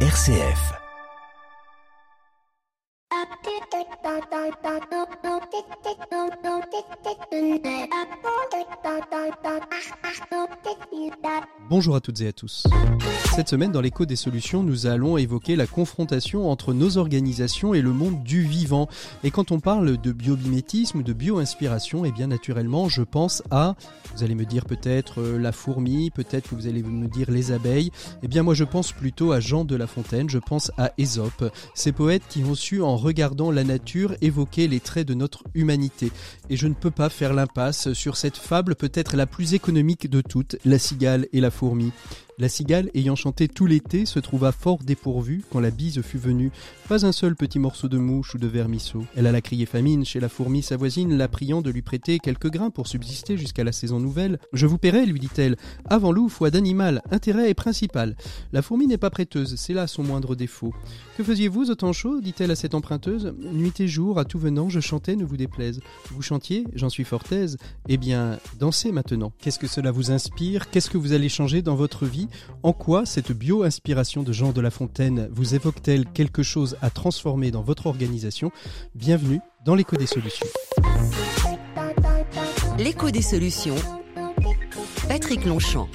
RCF. Bonjour à toutes et à tous. Cette semaine, dans l'écho des solutions, nous allons évoquer la confrontation entre nos organisations et le monde du vivant. Et quand on parle de biomimétisme de bio-inspiration, eh bien naturellement, je pense à, vous allez me dire peut-être euh, la fourmi, peut-être que vous allez me dire les abeilles. Eh bien moi, je pense plutôt à Jean de La Fontaine, je pense à Ésope, ces poètes qui ont su, en regardant la nature, évoquer les traits de notre humanité. Et je ne peux pas faire l'impasse sur cette fable peut-être la plus économique de toutes, la cigale et la fourmi. La cigale, ayant chanté tout l'été, se trouva fort dépourvue quand la bise fut venue. Pas un seul petit morceau de mouche ou de vermisseau. Elle alla crier famine chez la fourmi sa voisine, la priant de lui prêter quelques grains pour subsister jusqu'à la saison nouvelle. Je vous paierai, lui dit-elle. Avant loup, foi d'animal, intérêt est principal. La fourmi n'est pas prêteuse, c'est là son moindre défaut. Que faisiez-vous au temps chaud? dit-elle à cette emprunteuse. Nuit et jour, à tout venant, je chantais, ne vous déplaise. Vous chantiez, j'en suis fort aise. Eh bien, dansez maintenant. Qu'est-ce que cela vous inspire? Qu'est-ce que vous allez changer dans votre vie? En quoi cette bio-inspiration de Jean de La Fontaine vous évoque-t-elle quelque chose à transformer dans votre organisation? Bienvenue dans l'écho des solutions. L'écho des solutions. Patrick Longchamp.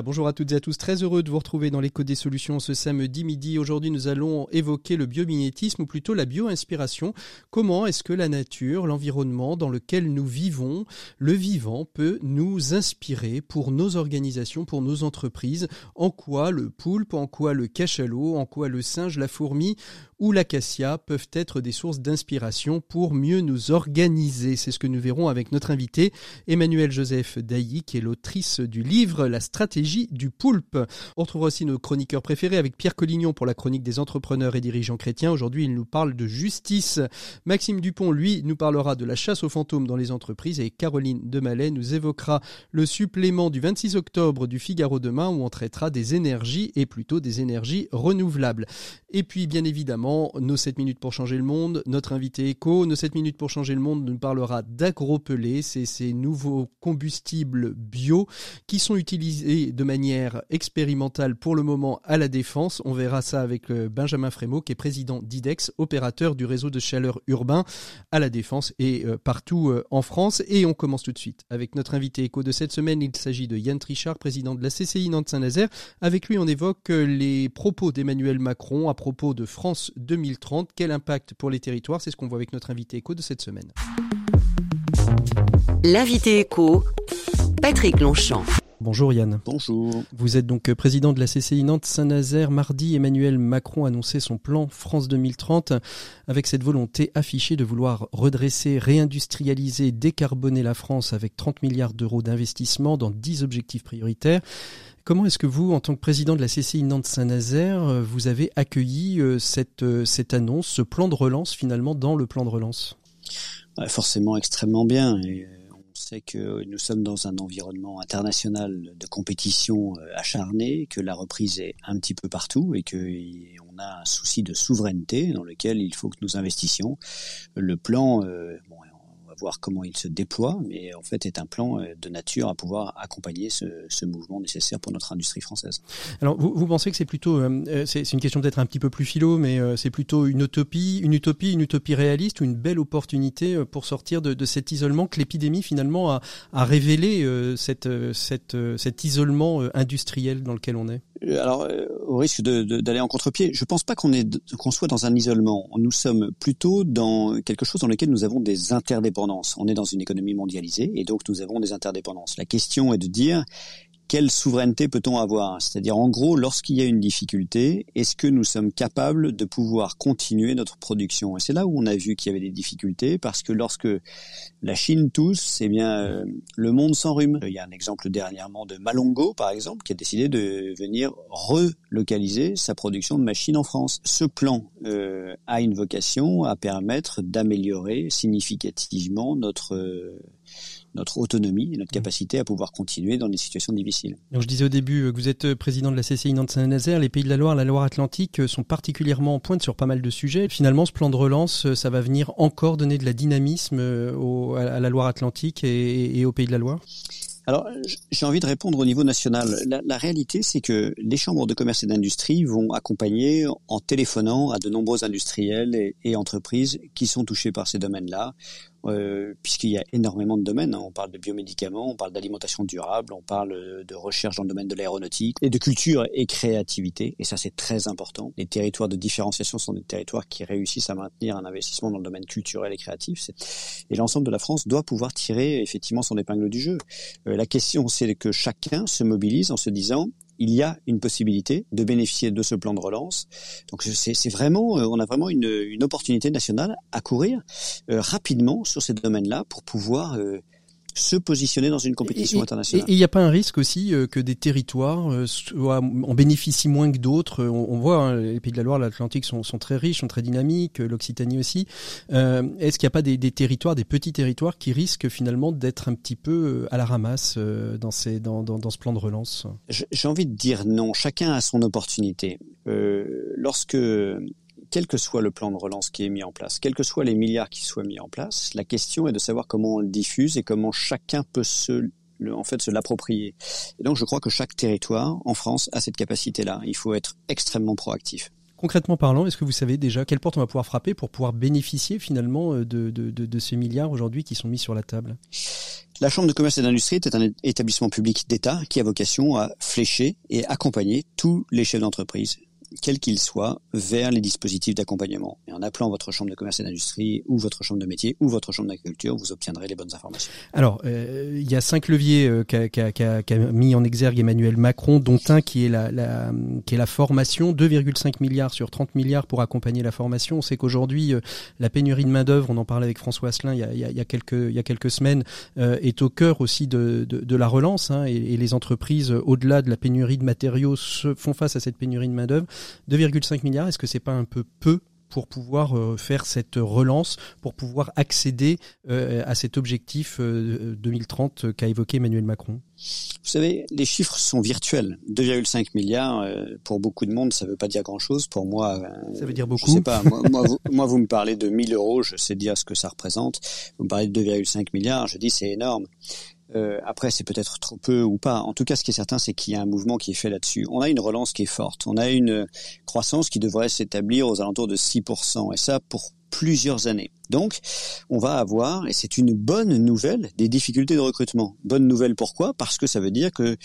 Bonjour à toutes et à tous. Très heureux de vous retrouver dans l'écho des solutions ce samedi midi. Aujourd'hui, nous allons évoquer le biomimétisme ou plutôt la bio-inspiration. Comment est-ce que la nature, l'environnement dans lequel nous vivons, le vivant peut nous inspirer pour nos organisations, pour nos entreprises? En quoi le poulpe, en quoi le cachalot, en quoi le singe, la fourmi ou l'acacia peuvent être des sources d'inspiration pour mieux nous organiser? C'est ce que nous verrons avec notre invité Emmanuel Joseph Dailly, qui est l'autrice du livre La stratégie du poulpe. On retrouvera aussi nos chroniqueurs préférés avec Pierre Collignon pour la chronique des entrepreneurs et dirigeants chrétiens. Aujourd'hui, il nous parle de justice. Maxime Dupont, lui, nous parlera de la chasse aux fantômes dans les entreprises et Caroline Demalais nous évoquera le supplément du 26 octobre du Figaro demain où on traitera des énergies et plutôt des énergies renouvelables. Et puis, bien évidemment, nos 7 minutes pour changer le monde, notre invité éco, nos 7 minutes pour changer le monde nous parlera d'agropelé, c'est ces nouveaux combustibles bio qui sont utilisés de manière expérimentale pour le moment à la défense. On verra ça avec euh, Benjamin Frémaux qui est président d'IDEX, opérateur du réseau de chaleur urbain à la défense et euh, partout euh, en France. Et on commence tout de suite avec notre invité éco de cette semaine. Il s'agit de Yann Trichard, président de la CCI Nantes-Saint-Nazaire. Avec lui, on évoque les propos d'Emmanuel Macron à propos de France 2030. Quel impact pour les territoires? C'est ce qu'on voit avec notre invité éco de cette semaine. L'invité éco, Patrick Longchamp. Bonjour Yann. Bonjour. Vous êtes donc président de la CCI Nantes-Saint-Nazaire. Mardi, Emmanuel Macron annonçait son plan France 2030 avec cette volonté affichée de vouloir redresser, réindustrialiser, décarboner la France avec 30 milliards d'euros d'investissement dans 10 objectifs prioritaires. Comment est-ce que vous, en tant que président de la CCI Nantes-Saint-Nazaire, euh, vous avez accueilli euh, cette, euh, cette annonce, ce plan de relance finalement dans le plan de relance? Forcément extrêmement bien. Et sait que nous sommes dans un environnement international de compétition acharnée, que la reprise est un petit peu partout et qu'on a un souci de souveraineté dans lequel il faut que nous investissions. Le plan, voir comment il se déploie, mais en fait est un plan euh, de nature à pouvoir accompagner ce, mouvement nécessaire pour notre industrie française. Alors vous, vous pensez que c'est plutôt, euh, euh, c'est une question peut-être un petit peu plus philo, mais c'est plutôt une utopie, une utopie, une utopie réaliste ou une belle opportunité pour sortir de, cet isolement que l'épidémie finalement a, a révélé cette, cette, cet isolement industriel dans lequel on est? Alors au risque d'aller en contre-pied, je pense pas qu'on qu'on soit dans un isolement. Nous sommes plutôt dans quelque chose dans lequel nous avons des interdépendances on est dans une économie mondialisée et donc nous avons des interdépendances. La question est de dire quelle souveraineté peut-on avoir? C'est-à-dire, en gros, lorsqu'il y a une difficulté, est-ce que nous sommes capables de pouvoir continuer notre production? Et c'est là où on a vu qu'il y avait des difficultés, parce que lorsque la Chine tousse, eh bien, euh, le monde s'enrhume. Il y a un exemple dernièrement de Malongo, par exemple, qui a décidé de venir relocaliser sa production de machines en France. Ce plan euh, a une vocation à permettre d'améliorer significativement notre euh, notre autonomie et notre mmh. capacité à pouvoir continuer dans des situations difficiles. Donc je disais au début que vous êtes euh, président de la CCI Nantes-Saint-Nazaire. Les pays de la Loire, la Loire-Atlantique euh, sont particulièrement en pointe sur pas mal de sujets. Finalement, ce plan de relance, euh, ça va venir encore donner de la dynamisme à la Loire-Atlantique et, aux pays de la Loire? Alors, j'ai envie de répondre au niveau national. La, la réalité, c'est que les chambres de commerce et d'industrie vont accompagner en téléphonant à de nombreux industriels et, et entreprises qui sont touchés par ces domaines-là euh, puisqu'il y a énormément de domaines. Hein. On parle de biomédicaments, on parle d'alimentation durable, on parle de recherche dans le domaine de l'aéronautique et de culture et créativité. Et ça, c'est très important. Les territoires de différenciation sont des territoires qui réussissent à maintenir un investissement dans le domaine culturel et créatif. Et l'ensemble de la France doit pouvoir tirer effectivement son épingle du jeu. Euh, la question, c'est que chacun se mobilise en se disant il y a une possibilité de bénéficier de ce plan de relance. Donc c'est vraiment, euh, on a vraiment une, opportunité nationale à courir euh, rapidement sur ces domaines-là pour pouvoir euh, se positionner dans une compétition internationale. Et il n'y a pas un risque aussi euh, que des territoires euh, soient, en bénéficient moins que d'autres On, voit, hein, les pays de la Loire, l'Atlantique sont, sont, très riches, sont très dynamiques, euh, l'Occitanie aussi. Euh, Est-ce qu'il n'y a pas des, des, territoires, des petits territoires qui risquent finalement d'être un petit peu à la ramasse dans, ces, dans, dans, dans ce plan de relance? J'ai envie de dire non. Chacun a son opportunité. Euh, lorsque quel que soit le plan de relance qui est mis en place, quels que soient les milliards qui soient mis en place, la question est de savoir comment on le diffuse et comment chacun peut se en fait se l'approprier. Et donc je crois que chaque territoire en France a cette capacité-là. Il faut être extrêmement proactif. Concrètement parlant, est-ce que vous savez déjà quelle porte on va pouvoir frapper pour pouvoir bénéficier finalement euh, de, de, de, de ces milliards aujourd'hui qui sont mis sur la table? La Chambre de commerce et d'industrie est un établissement public d'État qui a vocation à flécher et accompagner tous les chefs d'entreprise quel qu'il soit, vers les dispositifs d'accompagnement. Et en appelant votre chambre de commerce et d'industrie ou votre chambre de métier ou votre chambre d'agriculture, vous obtiendrez les bonnes informations. Alors, euh, il y a cinq leviers euh, qu'a qu qu qu mis en exergue Emmanuel Macron, dont un qui est la, formation, 2,5 milliards sur 30 milliards pour accompagner la formation. On sait qu'aujourd'hui, euh, la pénurie de main d'œuvre, on en parlait avec François Asselin il y a, quelques semaines, est au cœur aussi de, la relance. Hein, et, et, les entreprises, au-delà de la pénurie de matériaux, se font face à cette pénurie de main d'œuvre. 2,5 milliards, est-ce que c'est pas un peu peu pour pouvoir euh, faire cette relance, pour pouvoir accéder euh, à cet objectif euh, 2030 qu'a évoqué Emmanuel Macron? Vous savez, les chiffres sont virtuels. 2,5 milliards, euh, pour beaucoup de monde, ça ne veut pas dire grand-chose. Pour moi, euh, ça veut dire beaucoup. Je sais pas. Moi, moi, vous, moi, vous me parlez de 1000 euros, je sais dire ce que ça représente. Vous me parlez de 2,5 milliards, je dis c'est énorme. Euh, après, c'est peut-être trop peu ou pas. En tout cas, ce qui est certain, c'est qu'il y a un mouvement qui est fait là-dessus. On a une relance qui est forte. On a une croissance qui devrait s'établir aux alentours de 6%. Et ça, pour plusieurs années. Donc, on va avoir, et c'est une bonne nouvelle, des difficultés de recrutement. Bonne nouvelle pourquoi? Parce que ça veut dire que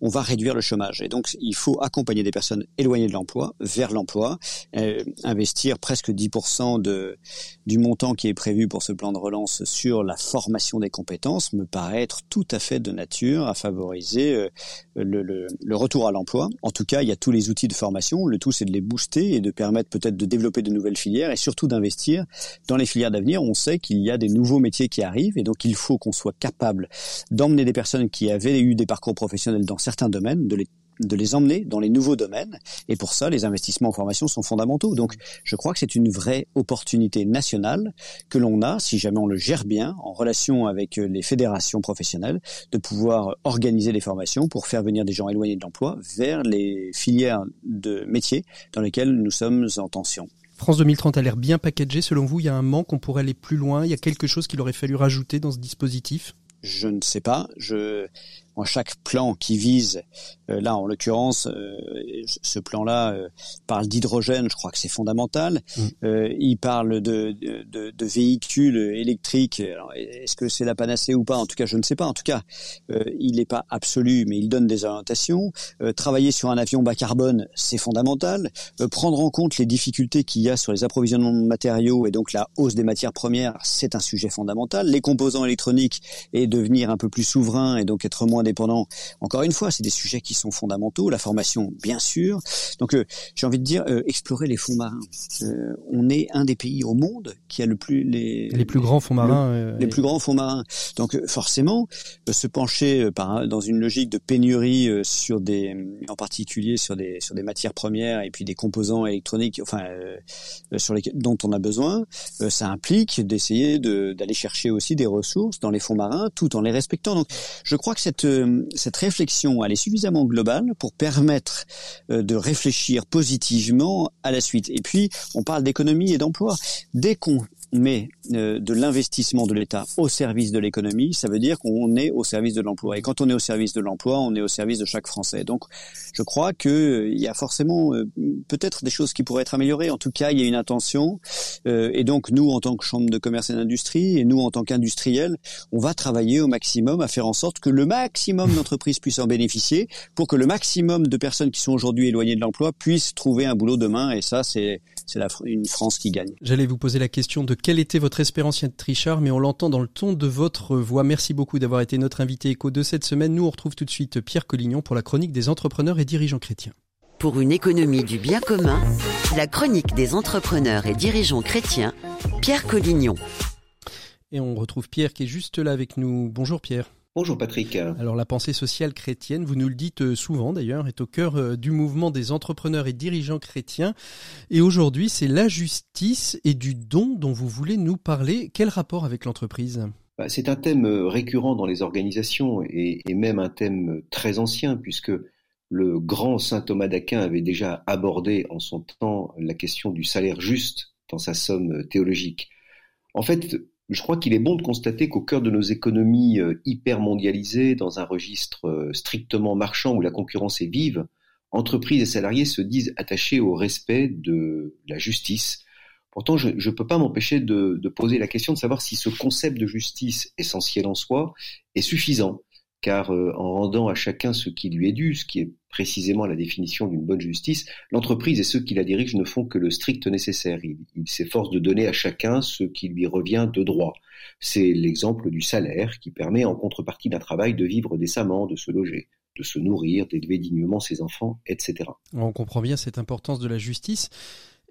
on va réduire le chômage. Et donc, il faut accompagner des personnes éloignées de l'emploi vers l'emploi, euh, investir presque 10% de, du montant qui est prévu pour ce plan de relance sur la formation des compétences me paraît être tout à fait de nature à favoriser euh, le, le, retour à l'emploi. En tout cas, il y a tous les outils de formation. Le tout, c'est de les booster et de permettre peut-être de développer de nouvelles filières et surtout d'investir dans les filières On sait qu'il y a des nouveaux métiers qui arrivent et donc il faut qu'on soit capable d'emmener des personnes qui avaient eu des parcours professionnels dans certains domaines, de les emmener dans les nouveaux domaines. Et pour ça, les investissements en formation sont fondamentaux. Donc, je crois que c'est une vraie opportunité nationale que l'on a, si jamais on le gère bien, en relation avec les fédérations professionnelles, de pouvoir organiser les formations pour faire venir des gens éloignés de l'emploi vers les filières de métiers dans lesquelles nous sommes en tension. France 2030 a l'air bien packagé. Selon vous, il y a un manque, on pourrait aller plus loin. Il y a quelque chose qu'il aurait fallu rajouter dans ce dispositif? Je ne sais pas. Je chaque plan qui vise, là en l'occurrence, euh, ce plan-là euh, parle d'hydrogène, je crois que c'est fondamental. Mmh. Euh, il parle de, de, de véhicules électriques. Est-ce que c'est la panacée ou pas? En tout cas, je ne sais pas. En tout cas, euh, il n'est pas absolu, mais il donne des orientations. travailler sur un avion bas carbone, c'est fondamental. prendre en compte les difficultés qu'il y a sur les approvisionnements de matériaux et donc la hausse des matières premières, c'est un sujet fondamental. Les composants électroniques et devenir un peu plus souverain et donc être moins indépendants. Encore une fois, c'est des sujets qui sont fondamentaux. La formation, bien sûr. Donc, euh, j'ai envie de dire, euh, explorer les fonds marins. Euh, on est un des pays au monde qui a le plus les les plus grands fonds marins. Le, les plus grands fonds marins. Donc, forcément, se pencher par, dans une logique de pénurie sur des, en particulier sur des sur des matières premières et puis des composants électroniques, enfin sur les dont on a besoin, ça implique d'essayer d'aller chercher aussi des ressources dans les fonds marins, tout en les respectant. Donc, je crois que cette cette réflexion, elle est suffisamment globale pour permettre euh, de réfléchir positivement à la suite. Et puis, on parle d'économie et d'emploi. Dès qu'on met euh, de l'investissement de l'État au service de l'économie, ça veut dire qu'on est au service de l'emploi. Et quand on est au service de l'emploi, on est au service de chaque Français. Donc, je crois que euh, y a forcément euh, peut-être des choses qui pourraient être améliorées. En tout cas, il y a une intention. et donc, nous, en tant que Chambre de commerce et d'industrie, et nous, en tant qu'industriels, on va travailler au maximum à faire en sorte que le maximum d'entreprises puissent en bénéficier, pour que le maximum de personnes qui sont aujourd'hui éloignées de l'emploi puissent trouver un boulot demain. Et ça, c'est c'est une France qui gagne. J'allais vous poser la question de quelle était votre espérance, Yann Trichard, mais on l'entend dans le ton de votre voix. Merci beaucoup d'avoir été notre invité écho de cette semaine. Nous, on retrouve tout de suite Pierre Collignon pour la chronique des entrepreneurs et dirigeants chrétiens. Pour une économie du bien commun, la chronique des entrepreneurs et dirigeants chrétiens, Pierre Collignon. Et on retrouve Pierre qui est juste là avec nous. Bonjour Pierre. Bonjour Patrick. Alors la pensée sociale chrétienne, vous nous le dites euh, souvent d'ailleurs, est au cœur euh, du mouvement des entrepreneurs et dirigeants chrétiens. Et aujourd'hui, c'est la justice et du don dont vous voulez nous parler. Quel rapport avec l'entreprise? Bah, C'est un thème euh, récurrent dans les organisations et, même un thème très ancien puisque le grand saint Thomas d'Aquin avait déjà abordé en son temps la question du salaire juste dans sa somme théologique. En fait, je crois qu'il est bon de constater qu'au cœur de nos économies euh, hyper mondialisées, dans un registre euh, strictement marchand où la concurrence est vive, entreprises et salariés se disent attachés au respect de la justice. Pourtant, je ne peux pas m'empêcher de, de, poser la question de savoir si ce concept de justice essentiel en soi est suffisant car euh, en rendant à chacun ce qui lui est dû, ce qui est précisément la définition d'une bonne justice, l'entreprise et ceux qui la dirigent ne font que le strict nécessaire. Il, s'efforce de donner à chacun ce qui lui revient de droit. C'est l'exemple du salaire qui permet en contrepartie d'un travail de vivre décemment, de se loger de se nourrir, d'élever dignement ses enfants, etc. On comprend bien cette importance de la justice.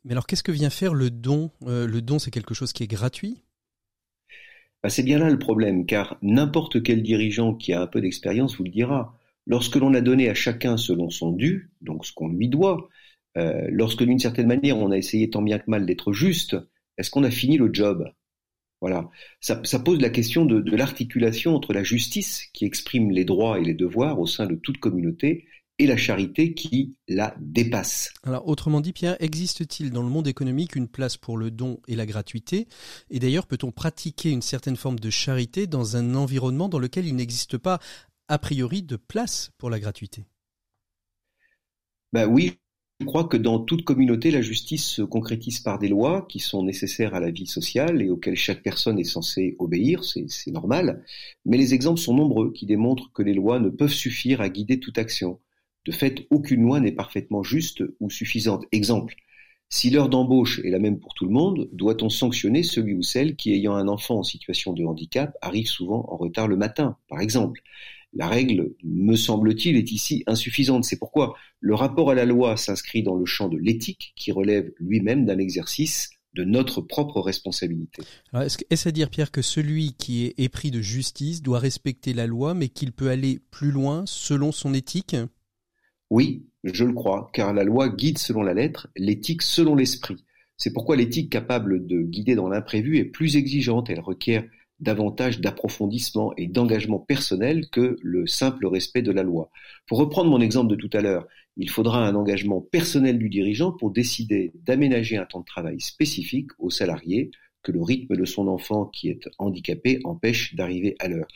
Mais alors qu'est-ce que vient faire le don? Euh, Le don, c'est quelque chose qui est gratuit? Bah, c'est bien là le problème, car n'importe quel dirigeant qui a un peu d'expérience vous le dira. Lorsque l'on a donné à chacun selon son dû, donc ce qu'on lui doit, euh, lorsque d'une certaine manière on a essayé tant bien que mal d'être juste, est-ce qu'on a fini le job? Voilà, ça, pose la question de l'articulation entre la justice qui exprime les droits et les devoirs au sein de toute communauté et la charité qui la dépasse. Alors autrement dit, Pierre, existe-t-il dans le monde économique une place pour le don et la gratuité? Et d'ailleurs, peut-on pratiquer une certaine forme de charité dans un environnement dans lequel il n'existe pas a priori de place pour la gratuité? Ben oui, je crois que dans toute communauté, la justice se concrétise par des lois qui sont nécessaires à la vie sociale et auxquelles chaque personne est censée obéir, c'est normal. Mais les exemples sont nombreux qui démontrent que les lois ne peuvent suffire à guider toute action. De fait, aucune loi n'est parfaitement juste ou suffisante. Exemple, si l'heure d'embauche est la même pour tout le monde, doit-on sanctionner celui ou celle qui, ayant un enfant en situation de handicap, arrive souvent en retard le matin, par exemple? La règle, me semble-t-il, est ici insuffisante. C'est pourquoi le rapport à la loi s'inscrit dans le champ de l'éthique qui relève lui-même d'un exercice de notre propre responsabilité. Est-ce à dire, Pierre, que celui qui est épris de justice doit respecter la loi, mais qu'il peut aller plus loin selon son éthique? Oui, je le crois, car la loi guide selon la lettre, l'éthique selon l'esprit. C'est pourquoi l'éthique capable de guider dans l'imprévu est plus exigeante, elle requiert davantage d'approfondissement et d'engagement personnel que le simple respect de la loi. Pour reprendre mon exemple de tout à l'heure, il faudra un engagement personnel du dirigeant pour décider d'aménager un temps de travail spécifique aux salariés que le rythme de son enfant qui est handicapé empêche d'arriver à l'heure.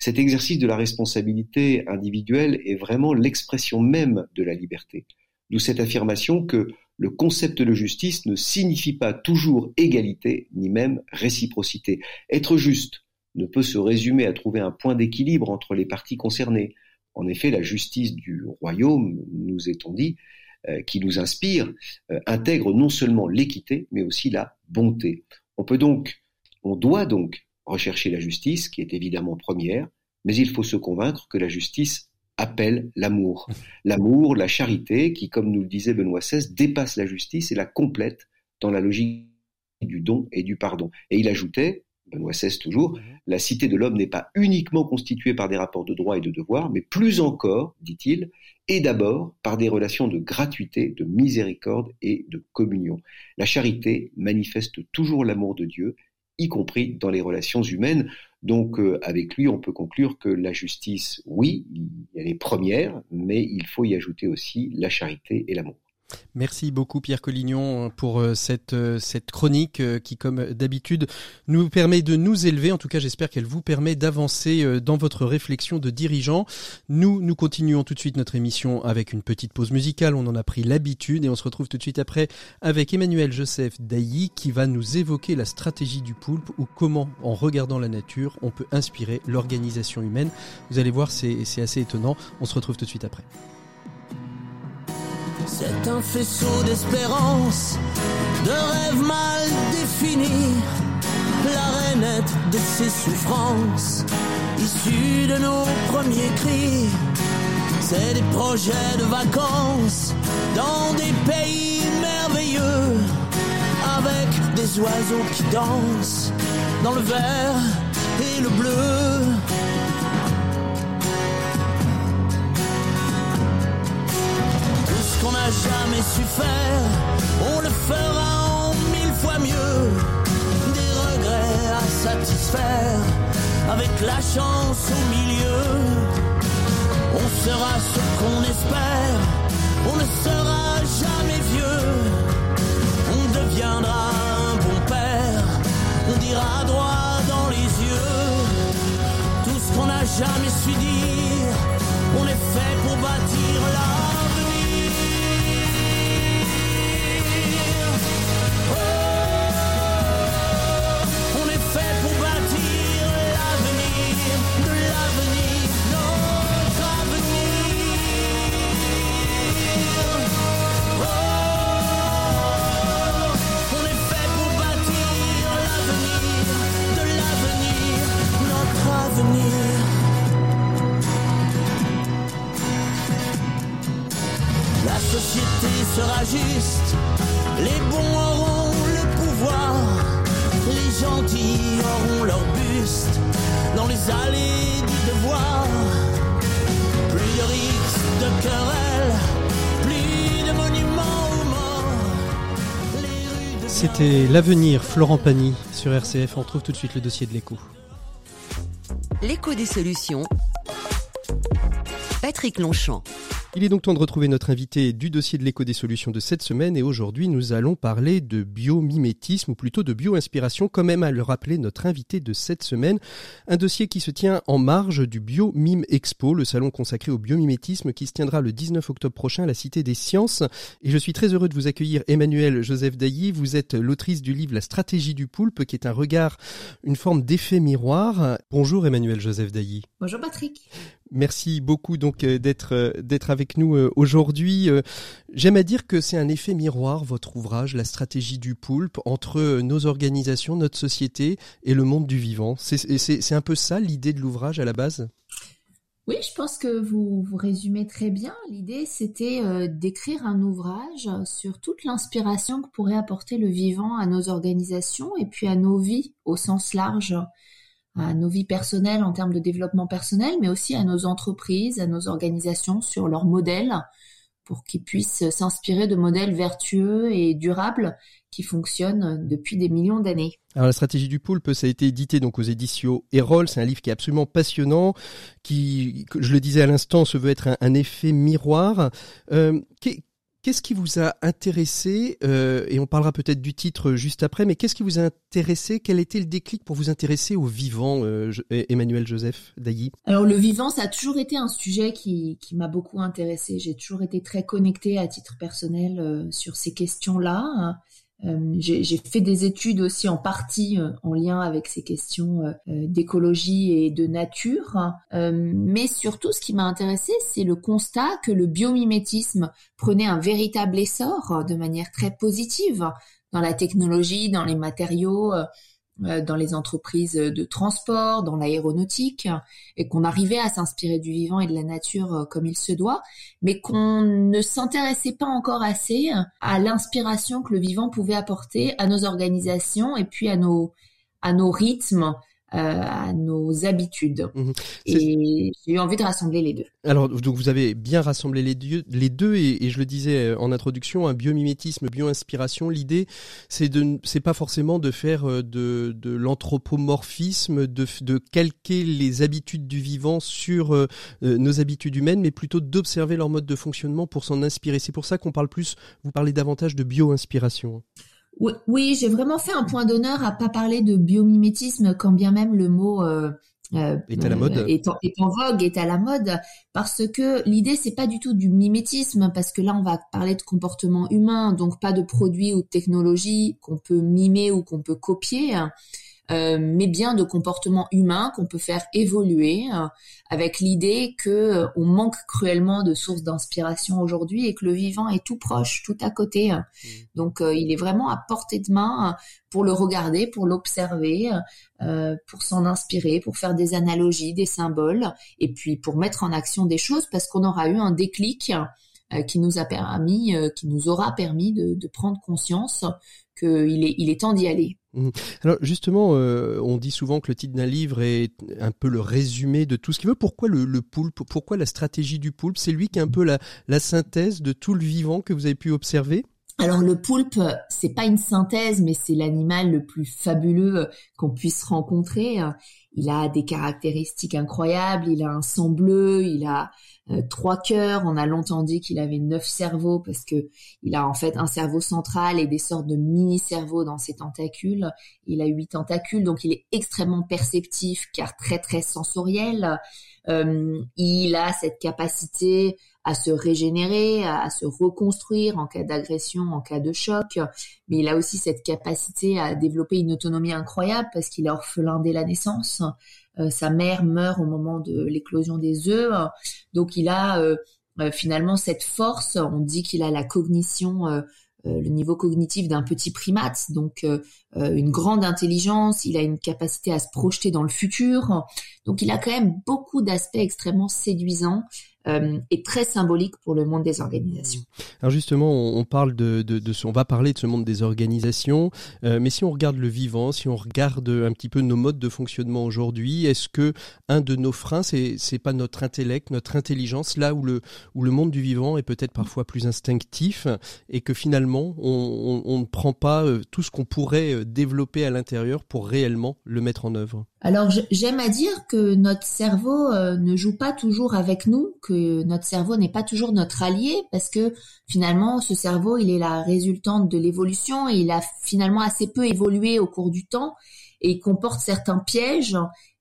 Cet exercice de la responsabilité individuelle est vraiment l'expression même de la liberté. D'où cette affirmation que le concept de justice ne signifie pas toujours égalité, ni même réciprocité. Être juste ne peut se résumer à trouver un point d'équilibre entre les parties concernées. En effet, la justice du royaume, nous est-on dit, euh, qui nous inspire, euh, intègre non seulement l'équité, mais aussi la bonté. On peut donc, on doit donc rechercher la justice, qui est évidemment première, mais il faut se convaincre que la justice appelle l'amour. L'amour, la charité, qui, comme nous le disait Benoît XVI, dépasse la justice et la complète dans la logique du don et du pardon. Et il ajoutait, Benoît XVI toujours, mhm. la cité de l'homme n'est pas uniquement constituée par des rapports de droit et de devoir, mais plus encore, dit-il, et d'abord par des relations de gratuité, de miséricorde et de communion. La charité manifeste toujours l'amour de Dieu, y compris dans les relations humaines. Donc euh, avec lui, on peut conclure que la justice, oui, elle est première, mais il faut y ajouter aussi la charité et l'amour. Merci beaucoup Pierre Collignon pour euh, cette, euh, cette chronique euh, qui, comme d'habitude, nous permet de nous élever. En tout cas, j'espère qu'elle vous permet d'avancer dans votre réflexion de dirigeant. Nous, nous continuons tout de suite notre émission avec une petite pause musicale. On en a pris l'habitude et on se retrouve tout de suite après avec Emmanuel Joseph Dailly qui va nous évoquer la stratégie du poulpe ou comment, en regardant la nature, on peut inspirer l'organisation humaine. Vous allez voir, c'est assez étonnant. On se retrouve tout de suite après. C'est un faisceau d'espérance, de rêves mal définis, la rainette de ses souffrances, issue de nos premiers cris. C'est des projets de vacances dans des pays merveilleux, avec des oiseaux qui dansent dans le vert et le bleu. Jamais su faire, on le fera en mille fois mieux. Des regrets à satisfaire, avec la chance au milieu. On sera ce qu'on espère, on ne sera jamais vieux. On deviendra un bon père, on dira droit dans les yeux. Tout ce qu'on n'a jamais su dire, on est fait C'était l'avenir, Florent Pagny sur RCF. On trouve tout de suite le dossier de l'écho. L'écho des solutions. Patrick Longchamp. Il est donc temps de retrouver notre invité du dossier de l'écho des solutions de cette semaine et aujourd'hui nous allons parler de biomimétisme ou plutôt de bio-inspiration quand même à le rappeler notre invité de cette semaine. Un dossier qui se tient en marge du Biomime Expo, le salon consacré au biomimétisme qui se tiendra le 19 octobre prochain à la Cité des Sciences. Et je suis très heureux de vous accueillir Emmanuel Joseph Dailly. Vous êtes l'autrice du livre La stratégie du poulpe qui est un regard, une forme d'effet miroir. Bonjour Emmanuel Joseph Dailly. Bonjour Patrick. Merci beaucoup donc euh, d'être euh, d'être avec nous euh, aujourd'hui. J'aime à dire que c'est un effet miroir votre ouvrage, la stratégie du poulpe entre nos organisations, notre société et le monde du vivant. C'est un peu ça l'idée de l'ouvrage à la base? Oui, je pense que vous vous résumez très bien. L'idée, c'était d'écrire un ouvrage sur toute l'inspiration que pourrait apporter le vivant à nos organisations et puis à nos vies au sens large à nos vies personnelles en termes de développement personnel, mais aussi à nos entreprises, à nos organisations sur leurs modèles pour qu'ils puissent s'inspirer de modèles vertueux et durables qui fonctionnent depuis des millions d'années. Alors la stratégie du poulpe, ça a été édité donc aux éditions Erol. C'est un livre qui est absolument passionnant, qui, je le disais à l'instant, se veut être un, effet miroir. Euh, Qu'est-ce qui vous a intéressé euh, Et on parlera peut-être du titre juste après, mais qu'est-ce qui vous a intéressé? Quel était le déclic pour vous intéresser au vivant, euh, Emmanuel Joseph Dailly? Alors le vivant, ça a toujours été un sujet qui, m'a beaucoup intéressé. J'ai toujours été très connectée à titre personnel euh, sur ces questions-là. Euh, j'ai fait des études aussi en partie euh, en lien avec ces questions euh, d'écologie et de nature, mais surtout ce qui m'a intéressé, c'est le constat que le biomimétisme prenait un véritable essor de manière très positive dans la technologie, dans les matériaux, dans les entreprises de transport, dans l'aéronautique, et qu'on arrivait à s'inspirer du vivant et de la nature euh, comme il se doit, mais qu'on ne s'intéressait pas encore assez à l'inspiration que le vivant pouvait apporter à nos organisations et puis à nos à nos rythmes à nos habitudes. Mmh et j'ai eu envie de rassembler les deux. Alors, donc vous avez bien rassemblé les deux, les deux et, je le disais en introduction, un biomimétisme, bio-inspiration. L'idée, c'est de, c'est pas forcément de faire de, de l'anthropomorphisme, de, de calquer les habitudes du vivant sur nos habitudes humaines, mais plutôt d'observer leur mode de fonctionnement pour s'en inspirer. C'est pour ça qu'on parle plus, vous parlez davantage de bio-inspiration. Oui, j'ai vraiment fait un point d'honneur à pas parler de biomimétisme, quand bien même le mot euh, euh, est à la mode, est en, est en, vogue, est à la mode, parce que l'idée c'est pas du tout du mimétisme, parce que là on va parler de comportement humain, donc pas de produits ou de technologies qu'on peut mimer ou qu'on peut copier. Euh, mais bien de comportements humains qu'on peut faire évoluer euh, avec l'idée que euh, on manque cruellement de sources d'inspiration aujourd'hui et que le vivant est tout proche, tout à côté. Mmh. Donc il est vraiment à portée de main pour le regarder, pour l'observer, pour s'en inspirer, pour faire des analogies, des symboles et puis pour mettre en action des choses parce qu'on aura eu un déclic qui nous a permis, qui nous aura permis de, de prendre conscience qu'il est, il est temps d'y aller. Mmh. Alors justement, euh, on dit souvent que le titre d'un livre est un peu le résumé de tout ce qu'il veut. Pourquoi le, poulpe? Pourquoi la stratégie du poulpe? C'est lui qui est un peu la, la synthèse de tout le vivant que vous avez pu observer? Alors le poulpe, c'est pas une synthèse, mais c'est l'animal le plus fabuleux qu'on puisse rencontrer. Il a des caractéristiques incroyables, il a un sang bleu, il a euh, trois cœurs. On a longtemps dit qu'il avait neuf cerveaux parce que il a en fait un cerveau central et des sortes de mini-cerveaux dans ses tentacules. Il a huit tentacules, donc il est extrêmement perceptif car très très sensoriel. Euh, il a cette capacité à se régénérer, à, se reconstruire en cas d'agression, en cas de choc, mais il a aussi cette capacité à développer une autonomie incroyable parce qu'il est orphelin dès la naissance. Euh, sa mère meurt au moment de l'éclosion des œufs. Donc il a euh, euh, finalement cette force. On dit qu'il a la cognition le niveau cognitif d'un petit primate, donc une grande intelligence, il a une capacité à se projeter dans le futur, donc il a quand même beaucoup d'aspects extrêmement séduisants euh, est très symbolique pour le monde des organisations. Alors justement, on, parle de, de, de, ce, on va parler de ce monde des organisations, euh, mais si on regarde le vivant, si on regarde un petit peu nos modes de fonctionnement aujourd'hui, est-ce que un de nos freins, c'est c'est pas notre intellect, notre intelligence, là où le où le monde du vivant est peut-être parfois plus instinctif et que finalement on, on, on ne prend pas euh, tout ce qu'on pourrait développer à l'intérieur pour réellement le mettre en œuvre? Alors j'aime à dire que notre cerveau ne joue pas toujours avec nous, que notre cerveau n'est pas toujours notre allié, parce que finalement ce cerveau il est la résultante de l'évolution il a finalement assez peu évolué au cours du temps et comporte certains pièges,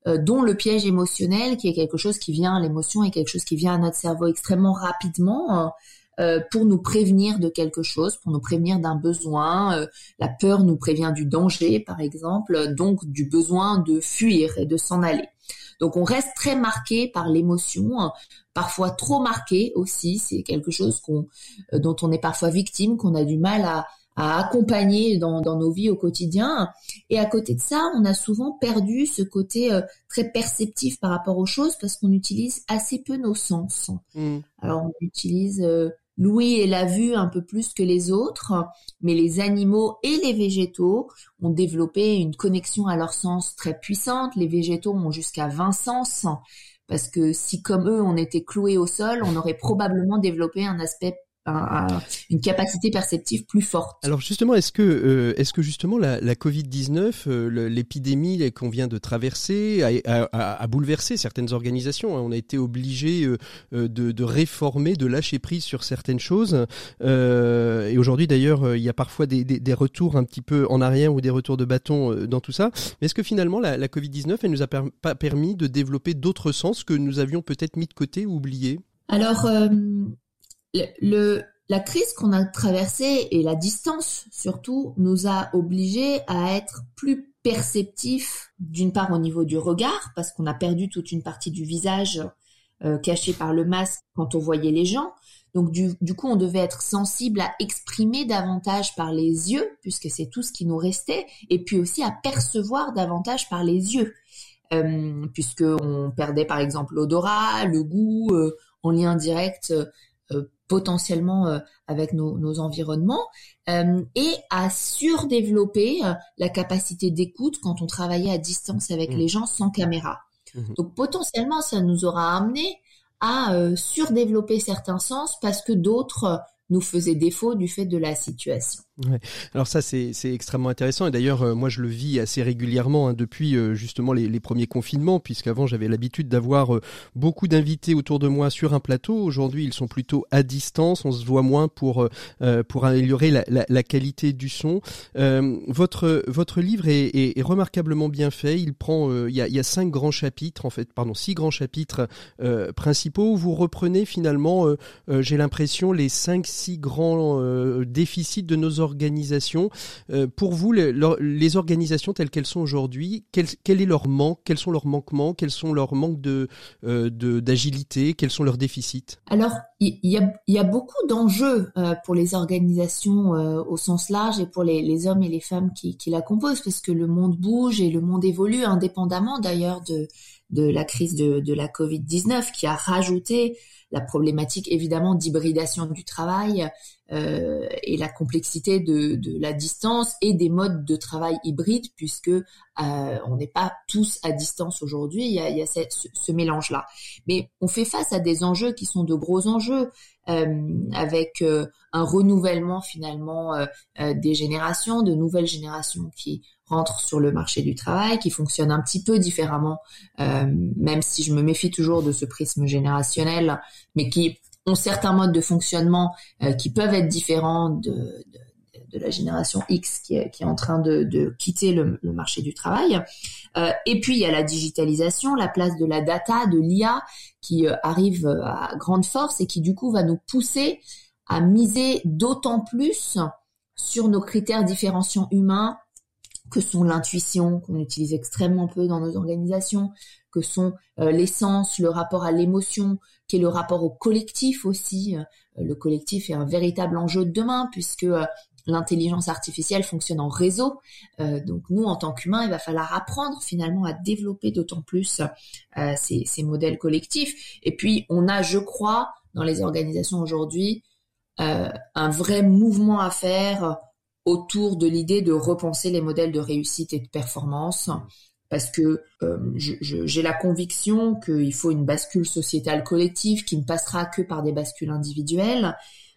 euh, dont le piège émotionnel qui est quelque chose qui vient, l'émotion est quelque chose qui vient à notre cerveau extrêmement rapidement. Euh, pour nous prévenir de quelque chose, pour nous prévenir d'un besoin. Euh, la peur nous prévient du danger, par exemple, donc du besoin de fuir et de s'en aller. Donc on reste très marqué par l'émotion, parfois trop marqué aussi. C'est quelque chose qu'on, euh, dont on est parfois victime, qu'on a du mal à, à accompagner dans, dans, nos vies au quotidien. Et à côté de ça, on a souvent perdu ce côté très perceptif par rapport aux choses parce qu'on utilise assez peu nos sens. Mmh. Alors on utilise l'ouïe et la vue un peu plus que les autres, mais les animaux et les végétaux ont développé une connexion à leur sens très puissante. Les végétaux ont jusqu'à 20 sens, parce que si comme eux on était cloués au sol, on aurait probablement développé un aspect une capacité perceptive plus forte. Alors justement, est-ce que, euh, est-ce que justement la, la Covid-19, euh, l'épidémie qu'on vient de traverser, a, a, a, bouleversé certaines organisations hein. On a été obligé euh, de, de, réformer, de lâcher prise sur certaines choses. Euh, et aujourd'hui, d'ailleurs, il y a parfois des, des, des, retours un petit peu en arrière ou des retours de bâton dans tout ça. Mais est-ce que finalement la, la Covid-19, elle nous a pas permis de développer d'autres sens que nous avions peut-être mis de côté ou oubliés? Alors, la crise qu'on a traversée et la distance surtout nous a obligés à être plus perceptifs d'une part au niveau du regard parce qu'on a perdu toute une partie du visage euh, caché par le masque quand on voyait les gens. Donc du, coup, on devait être sensible à exprimer davantage par les yeux, puisque c'est tout ce qui nous restait, et puis aussi à percevoir davantage par les yeux, euh, puisque on perdait par exemple l'odorat, le goût, euh, en lien direct potentiellement avec nos, nos environnements et à surdévelopper la capacité d'écoute quand on travaillait à distance avec mmh. les gens sans caméra. Mmh. Donc potentiellement, ça nous aura amené à surdévelopper certains sens parce que d'autres nous faisaient défaut du fait de la situation. Alors ça c'est extrêmement intéressant et d'ailleurs euh, moi je le vis assez régulièrement hein, depuis euh, justement les, premiers confinements puisqu'avant j'avais l'habitude d'avoir euh, beaucoup d'invités autour de moi sur un plateau. Aujourd'hui ils sont plutôt à distance, on se voit moins pour pour améliorer la, qualité du son. votre votre livre est, remarquablement bien fait. Il prend il y a, y, a, cinq grands chapitres en fait pardon six grands chapitres principaux. Vous reprenez finalement j'ai l'impression les cinq six grands déficits de nos organisation. Euh, pour vous, les, organisations telles qu'elles sont aujourd'hui, quel, est leur manque Quels sont leurs manquements Quels sont leurs manques de euh, d'agilité Quels sont leurs déficits? Alors, il y, a, beaucoup d'enjeux euh, pour les organisations au sens large et pour les, hommes et les femmes qui, la composent, parce que le monde bouge et le monde évolue indépendamment d'ailleurs de, de la crise de, de la Covid-19 qui a rajouté la problématique évidemment d'hybridation du travail euh, et la complexité de, la distance et des modes de travail hybrides puisque euh, on n'est pas tous à distance aujourd'hui. Il y a, ce, ce mélange-là, mais on fait face à des enjeux qui sont de gros enjeux avec euh, un renouvellement finalement euh, des générations, de nouvelles générations qui rentrent sur le marché du travail, qui fonctionnent un petit peu différemment, même si je me méfie toujours de ce prisme générationnel, mais qui ont certains modes de fonctionnement euh, qui peuvent être différents de, de, de, la génération X qui est, qui est en train de, de quitter le, le, marché du travail. Euh, et puis il y a la digitalisation, la place de la data, de l'IA qui euh, arrive à grande force et qui du coup va nous pousser à miser d'autant plus sur nos critères différenciants humains que sont l'intuition qu'on utilise extrêmement peu dans nos organisations, que sont euh, l'essence, le rapport à l'émotion, qui est le rapport au collectif aussi. Euh, le collectif est un véritable enjeu de demain puisque euh, l'intelligence artificielle fonctionne en réseau. donc nous, en tant qu'humains, il va falloir apprendre finalement à développer d'autant plus ces, ces, modèles collectifs. Et puis, on a, je crois, dans les organisations aujourd'hui, un vrai mouvement à faire autour de l'idée de repenser les modèles de réussite et de performance parce que euh, j'ai la conviction qu'il faut une bascule sociétale collective qui ne passera que par des bascules individuelles,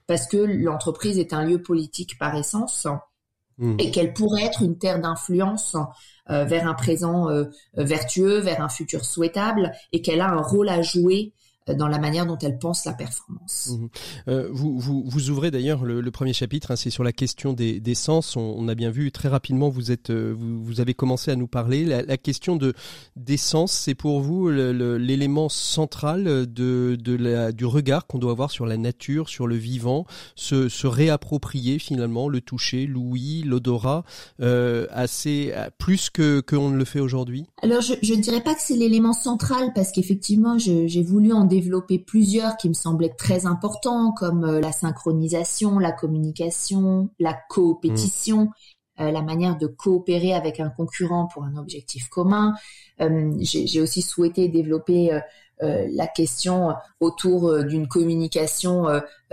parce que l'entreprise est un lieu politique par essence mmh. et qu'elle pourrait être une terre d'influence euh, vers un présent euh, vertueux, vers un futur souhaitable, et qu'elle a un rôle à jouer dans la manière dont elle pense la performance. Mhm. Euh, vous, vous, vous, ouvrez d'ailleurs le, le, premier chapitre, hein, c'est sur la question des, des sens. On, on, a bien vu très rapidement, vous êtes, euh, vous, vous avez commencé à nous parler. La, la question de des sens, c'est pour vous l'élément central de, de la, du regard qu'on doit avoir sur la nature, sur le vivant, se, se réapproprier finalement le toucher, l'ouïe, l'odorat, euh, assez plus que qu'on ne le fait aujourd'hui? Alors je ne dirais pas que c'est l'élément central parce qu'effectivement j'ai voulu en développer plusieurs qui me semblaient très importants, comme euh, la synchronisation, la communication, la coopétition, mmh. euh, la manière de coopérer avec un concurrent pour un objectif commun. Euh, j'ai aussi souhaité développer la question autour d'une communication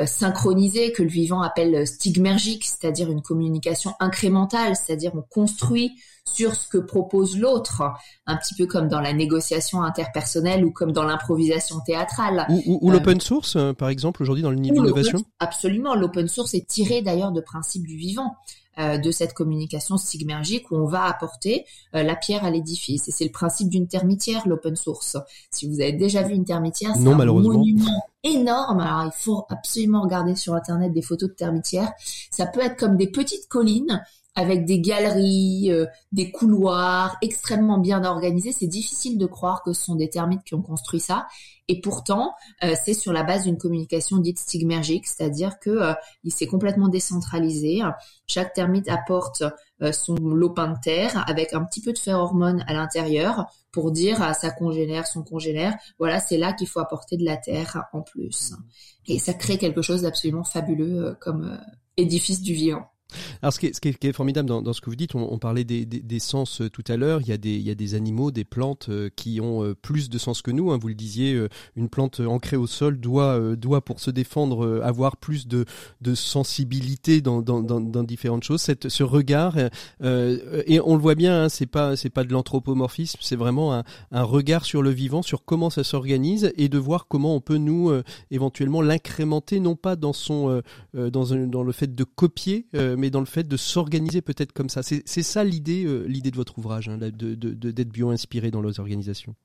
synchronisée que le vivant appelle stigmergique, c'est-à-dire une communication incrémentale, c'est-à-dire on construit sur ce que propose l'autre, un petit peu comme dans la négociation interpersonnelle ou comme dans l'improvisation théâtrale. Ou, l'open source, euh, par exemple, aujourd'hui dans le niveau d'innovation Absolument, l'open source est tiré d'ailleurs de principes du vivant. Euh, de cette communication stigmergique où on va apporter euh, la pierre à l'édifice. Et c'est le principe d'une termitière, l'open source. Si vous avez déjà vu une termitière, c'est un monument énorme. Alors, il faut absolument regarder sur Internet des photos de termitières. Ça peut être comme des petites collines avec des galeries, euh, des couloirs extrêmement bien organisés. C'est difficile de croire que ce sont des termites qui ont construit ça. Et pourtant, euh, c'est sur la base d'une communication dite stigmergique, c'est-à-dire que euh, il s'est complètement décentralisé. Chaque termite apporte son lopin de terre avec un petit peu de phéromone à l'intérieur pour dire à sa congénère, son congénère, voilà, c'est là qu'il faut apporter de la terre en plus. Et ça crée quelque chose d'absolument fabuleux comme édifice du vivant. Alors ce qui est, formidable dans, ce que vous dites, on, parlait des, sens euh, tout à l'heure, il, y a des, animaux, des plantes euh, qui ont euh, plus de sens que nous. Hein. Vous le disiez, une plante ancrée au sol doit, doit pour se défendre, avoir plus de, sensibilité dans, différentes choses. Ce regard, et on le voit bien, hein, c'est pas, pas de l'anthropomorphisme, c'est vraiment un, regard sur le vivant, sur comment ça s'organise et de voir comment on peut nous éventuellement l'incrémenter, non pas dans son, dans, le fait de copier, dans le fait de s'organiser peut-être comme ça. C'est ça l'idée euh, l'idée de votre ouvrage, hein, d'être bio-inspiré dans les organisations.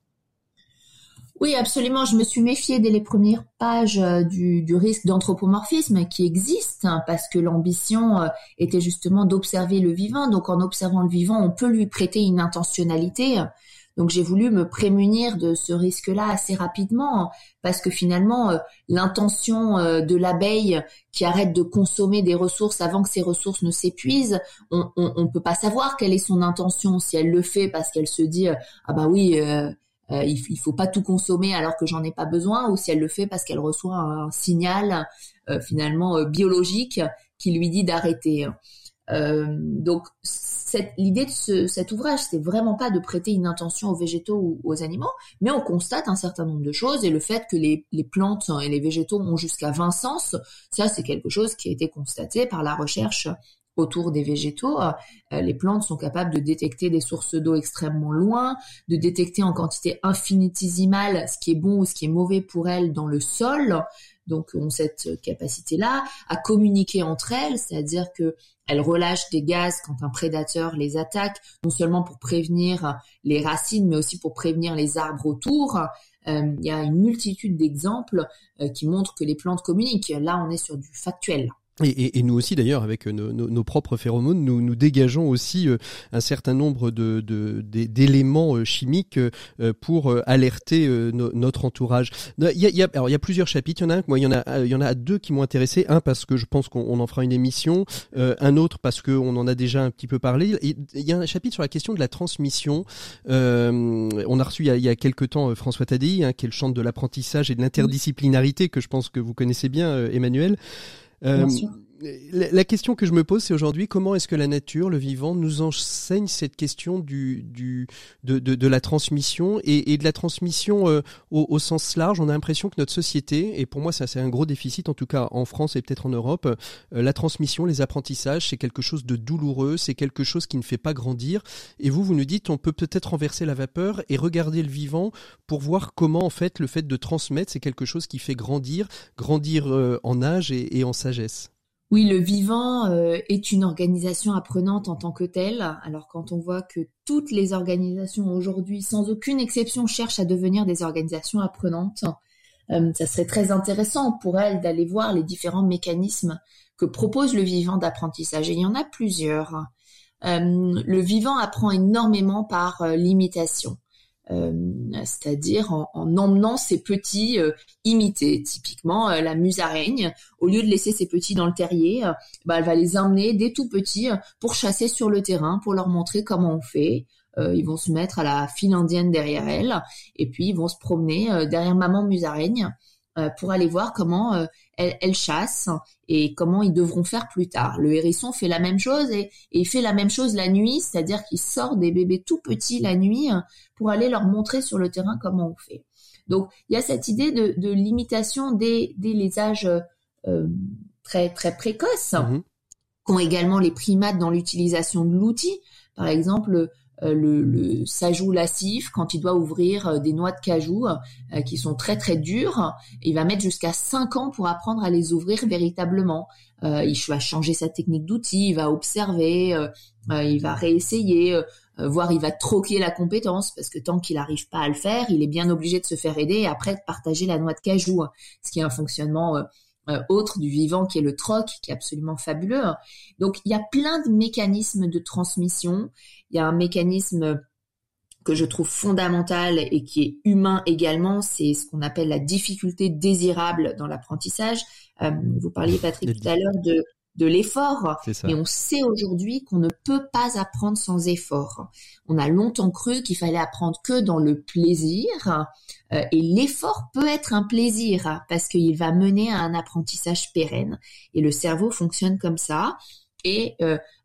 Oui, absolument. Je me suis méfiée dès les premières pages euh, du, du risque d'anthropomorphisme qui existe, hein, parce que l'ambition euh, était justement d'observer le vivant. Donc en observant le vivant, on peut lui prêter une intentionnalité. Donc j'ai voulu me prémunir de ce risque-là assez rapidement parce que finalement euh, l'intention euh, de l'abeille qui arrête de consommer des ressources avant que ces ressources ne s'épuisent, on, ne peut pas savoir quelle est son intention si elle le fait parce qu'elle se dit euh, ah bah oui il, il faut pas tout consommer alors que j'en ai pas besoin ou si elle le fait parce qu'elle reçoit un, signal finalement biologique qui lui dit d'arrêter. donc l'idée de cet ouvrage, c'est vraiment pas de prêter une intention aux végétaux ou aux animaux, mais on constate un certain nombre de choses et le fait que les, plantes et les végétaux ont jusqu'à 20 sens, ça c'est quelque chose qui a été constaté par la recherche autour des végétaux. Euh, les plantes sont capables de détecter des sources d'eau extrêmement loin, de détecter en quantité infinitésimale ce qui est bon ou ce qui est mauvais pour elles dans le sol, donc ont cette capacité-là à communiquer entre elles, c'est-à-dire que elles relâchent des gaz quand un prédateur les attaque, non seulement pour prévenir les racines, mais aussi pour prévenir les arbres autour. Euh, il y a une multitude d'exemples euh, qui montrent que les plantes communiquent. Là, on est sur du factuel. Et, et, nous aussi d'ailleurs, avec nos, nos, propres phéromones, nous, nous dégageons aussi euh, un certain nombre de, d'éléments euh, chimiques euh, pour alerter notre entourage. Il y, a, il, y a, alors, il y a plusieurs chapitres. Il y en a un, moi, il y en a, il y en a deux qui m'ont intéressé. Un parce que je pense qu'on en fera une émission. un autre parce qu'on en a déjà un petit peu parlé. il y a un chapitre sur la question de la transmission. on a reçu il y a, il y a quelques temps François Tadei, hein, qui est le chant de l'apprentissage et de l'interdisciplinarité que je pense que vous connaissez bien, Emmanuel. Euh, la question que je me pose, c'est aujourd'hui comment est-ce que la nature, le vivant, nous enseigne cette question du, du de, de, la transmission et, de la transmission euh, au, au, sens large? On a l'impression que notre société, et pour moi ça c'est un gros déficit, en tout cas en France et peut-être en Europe, euh, la transmission, les apprentissages, c'est quelque chose de douloureux, c'est quelque chose qui ne fait pas grandir. Et vous, vous nous dites, on peut peut-être renverser la vapeur et regarder le vivant pour voir comment en fait le fait de transmettre, c'est quelque chose qui fait grandir, grandir euh, en âge et en sagesse. Oui, le vivant euh, est une organisation apprenante en tant que telle. Alors quand on voit que toutes les organisations aujourd'hui, sans aucune exception, cherchent à devenir des organisations apprenantes, euh, ça serait très intéressant pour elles d'aller voir les différents mécanismes que propose le vivant d'apprentissage. Et il y en a plusieurs. Euh, le vivant apprend énormément par l'imitation. Euh, c'est-à-dire en, emmenant ses petits euh, imiter. Typiquement, euh, la musaraigne, au lieu de laisser ses petits dans le terrier, bah, elle va les emmener des tout petits pour chasser sur le terrain, pour leur montrer comment on fait. ils vont se mettre à la file indienne derrière elle, et puis ils vont se promener derrière maman musaraigne euh, pour aller voir comment euh, elle, chasse et comment ils devront faire plus tard. Le hérisson fait la même chose et, il fait la même chose la nuit, c'est-à-dire qu'il sort des bébés tout petits la nuit euh, pour aller leur montrer sur le terrain comment on fait. Donc il y a cette idée de, limitation dès, les âges très très précoces, mmh qu'ont également les primates dans l'utilisation de l'outil. Par exemple, le, le sajou lassif, quand il doit ouvrir euh, des noix de cajou euh, qui sont très très dures, il va mettre jusqu'à 5 ans pour apprendre à les ouvrir véritablement. il va changer sa technique d'outil, il va observer, il va réessayer, voire il va troquer la compétence parce que tant qu'il n'arrive pas à le faire, il est bien obligé de se faire aider et après de partager la noix de cajou, ce qui est un fonctionnement euh, autre du vivant qui est le troc, qui est absolument fabuleux. Donc il y a plein de mécanismes de transmission. Il y a un mécanisme que je trouve fondamental et qui est humain également, c'est ce qu'on appelle la difficulté désirable dans l'apprentissage. Euh, vous parliez, Patrick, tout à l'heure de de l'effort. Mais on sait aujourd'hui qu'on ne peut pas apprendre sans effort. On a longtemps cru qu'il fallait apprendre que dans le plaisir. Euh, et l'effort peut être un plaisir parce qu'il va mener à un apprentissage pérenne. Et le cerveau fonctionne comme ça. et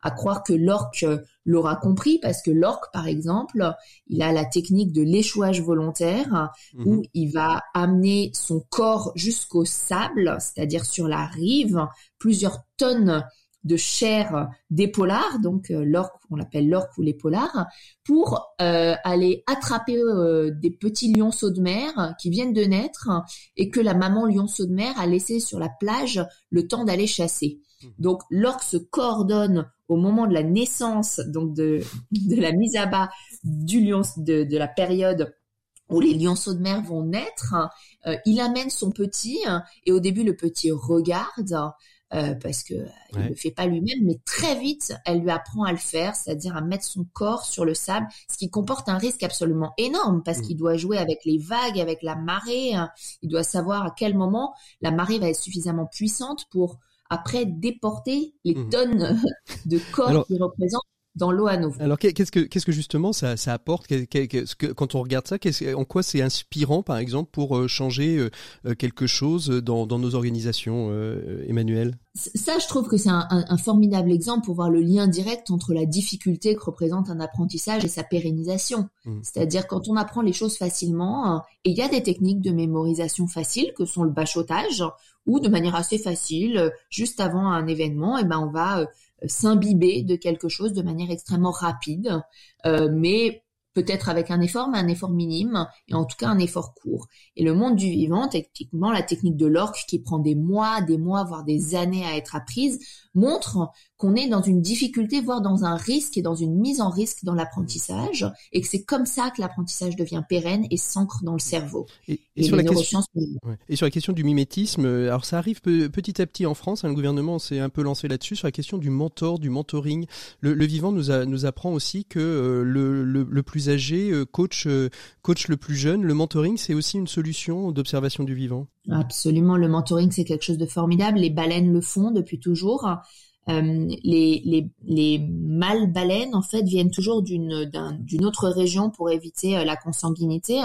à croire que l'orque l'aura compris parce que l'orque, par exemple, il a la technique de l'échouage volontaire où mhm. il va amener son corps jusqu'au sable, c'est-à-dire sur la rive, plusieurs tonnes de chair des polars, donc euh, l'orque, on l'appelle l'orque ou les polars, pour euh, aller attraper euh, des petits lionceaux de mer qui viennent de naître et que la maman lionceau de mer a laissé sur la plage le temps d'aller chasser. Mmh. Donc l'orque se coordonne au moment de la naissance, donc de, de la mise à bas du lion, de, de la période où les lionceaux de mer vont naître. il amène son petit et au début le petit regarde euh, parce que euh, il le fait pas lui-même, mais très vite, elle lui apprend à le faire, c'est-à-dire à mettre son corps sur le sable, ce qui comporte un risque absolument énorme parce mm. qu'il doit jouer avec les vagues, avec la marée. Hein. Il doit savoir à quel moment la marée va être suffisamment puissante pour après déporter les mm. tonnes de corps qu'il représente dans l'eau à nouveau. Alors qu'est-ce que qu'est-ce que justement ça, ça apporte? Quand on regarde ça en quoi c'est inspirant par exemple pour euh, changer euh, euh, quelque chose dans, dans nos organisations Emmanuel? Ça, je trouve que c'est un, un, formidable exemple pour voir le lien direct entre la difficulté que représente un apprentissage et sa pérennisation. Mmh. C'est-à-dire quand on apprend les choses facilement, et il y a des techniques de mémorisation faciles que sont le bachotage, ou de manière assez facile, juste avant un événement, et eh ben on va s'imbiber de quelque chose de manière extrêmement rapide, euh, mais peut-être avec un effort, mais un effort minime, et en tout cas un effort court. Et le monde du vivant, techniquement, la technique de l'orque qui prend des mois, des mois, voire des années à être apprise, montre qu'on est dans une difficulté, voire dans un risque et dans une mise en risque dans l'apprentissage, et que c'est comme ça que l'apprentissage devient pérenne et s'ancre dans le cerveau. Et, sur la question, et sur la question du mimétisme, euh, alors ça arrive petit à petit en France, hein, le gouvernement s'est un peu lancé là-dessus, sur la question du mentor, du mentoring. Le, vivant nous, nous apprend aussi que euh, le, le, plus âgé euh, coach, coach le plus jeune. Le mentoring, c'est aussi une solution d'observation du vivant? Absolument, le mentoring, c'est quelque chose de formidable. Les baleines le font depuis toujours. Euh, les, les, les mâles baleines en fait viennent toujours d'une d'une autre région pour éviter euh, la consanguinité.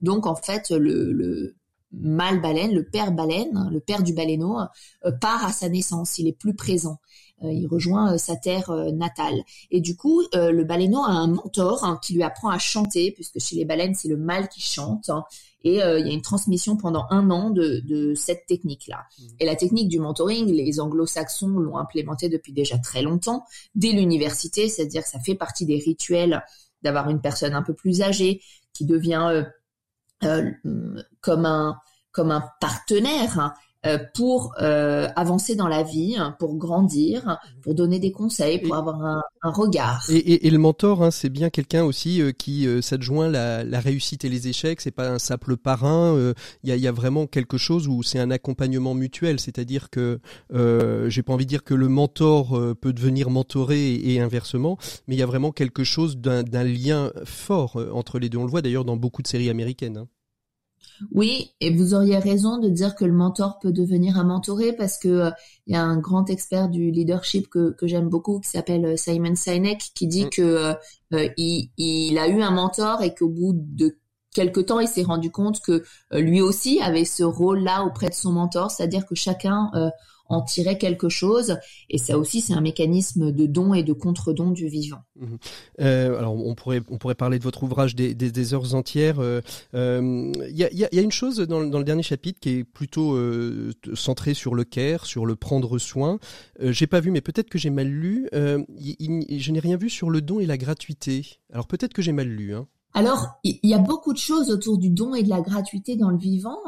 Donc en fait le, le mâle baleine, le père baleine, le père du baleineau, euh, part à sa naissance, il est plus présent. Il rejoint sa terre natale. Et du coup, le baleineau a un mentor hein, qui lui apprend à chanter, puisque chez les baleines, c'est le mâle qui chante. Hein. Et euh, il y a une transmission pendant un an de, de cette technique-là. Mmh. Et la technique du mentoring, les anglo-saxons l'ont implémentée depuis déjà très longtemps, dès l'université, c'est-à-dire que ça fait partie des rituels d'avoir une personne un peu plus âgée qui devient euh, euh, comme un comme un partenaire hein, euh, pour euh, avancer dans la vie, hein, pour grandir, pour donner des conseils, pour avoir un, un regard. Et, et, et, le mentor, hein, c'est bien quelqu'un aussi euh, qui s'adjoint la, la, réussite et les échecs. C'est pas un simple parrain. Il y a, y, a, vraiment quelque chose où c'est un accompagnement mutuel. C'est-à-dire que j'ai pas envie de dire que le mentor peut devenir mentoré et, et inversement, mais il y a vraiment quelque chose d'un lien fort entre les deux. On le voit d'ailleurs dans beaucoup de séries américaines. Hein. Oui, et vous auriez raison de dire que le mentor peut devenir un mentoré parce que euh, il y a un grand expert du leadership que, que j'aime beaucoup qui s'appelle euh, Simon Sinek qui dit mm. que euh, il, il, a eu un mentor et qu'au bout de quelque temps, il s'est rendu compte que lui aussi avait ce rôle-là auprès de son mentor, c'est-à-dire que chacun en tirer quelque chose. Et ça aussi, c'est un mécanisme de don et de contre-don du vivant. Mhm. Euh, alors, on pourrait, on pourrait parler de votre ouvrage des, des, heures entières. Il euh, euh, y, a, y, a, une chose dans, dans, le dernier chapitre qui est plutôt euh, centré sur le care, sur le prendre soin. J'ai pas vu, mais peut-être que j'ai mal lu. je n'ai rien vu sur le don et la gratuité. Alors peut-être que j'ai mal lu. Hein. Alors, il y a beaucoup de choses autour du don et de la gratuité dans le vivant.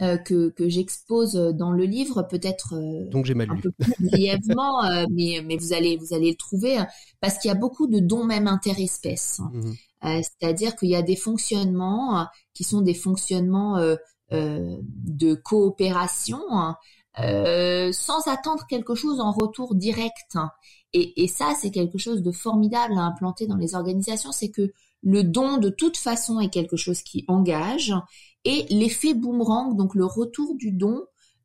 Hein. Euh, que, que j'expose dans le livre, peut-être euh, donc j'ai mal un peu plus brièvement, euh, mais, mais vous allez vous allez le trouver hein, parce qu'il y a beaucoup de dons même interespèces. Mmh c'est-à-dire qu'il y a des fonctionnements qui sont des fonctionnements de coopération hein, sans attendre quelque chose en retour direct. Et, et ça, c'est quelque chose de formidable à implanter dans les organisations, c'est que le don de toute façon est quelque chose qui engage et l'effet boomerang, donc le retour du don,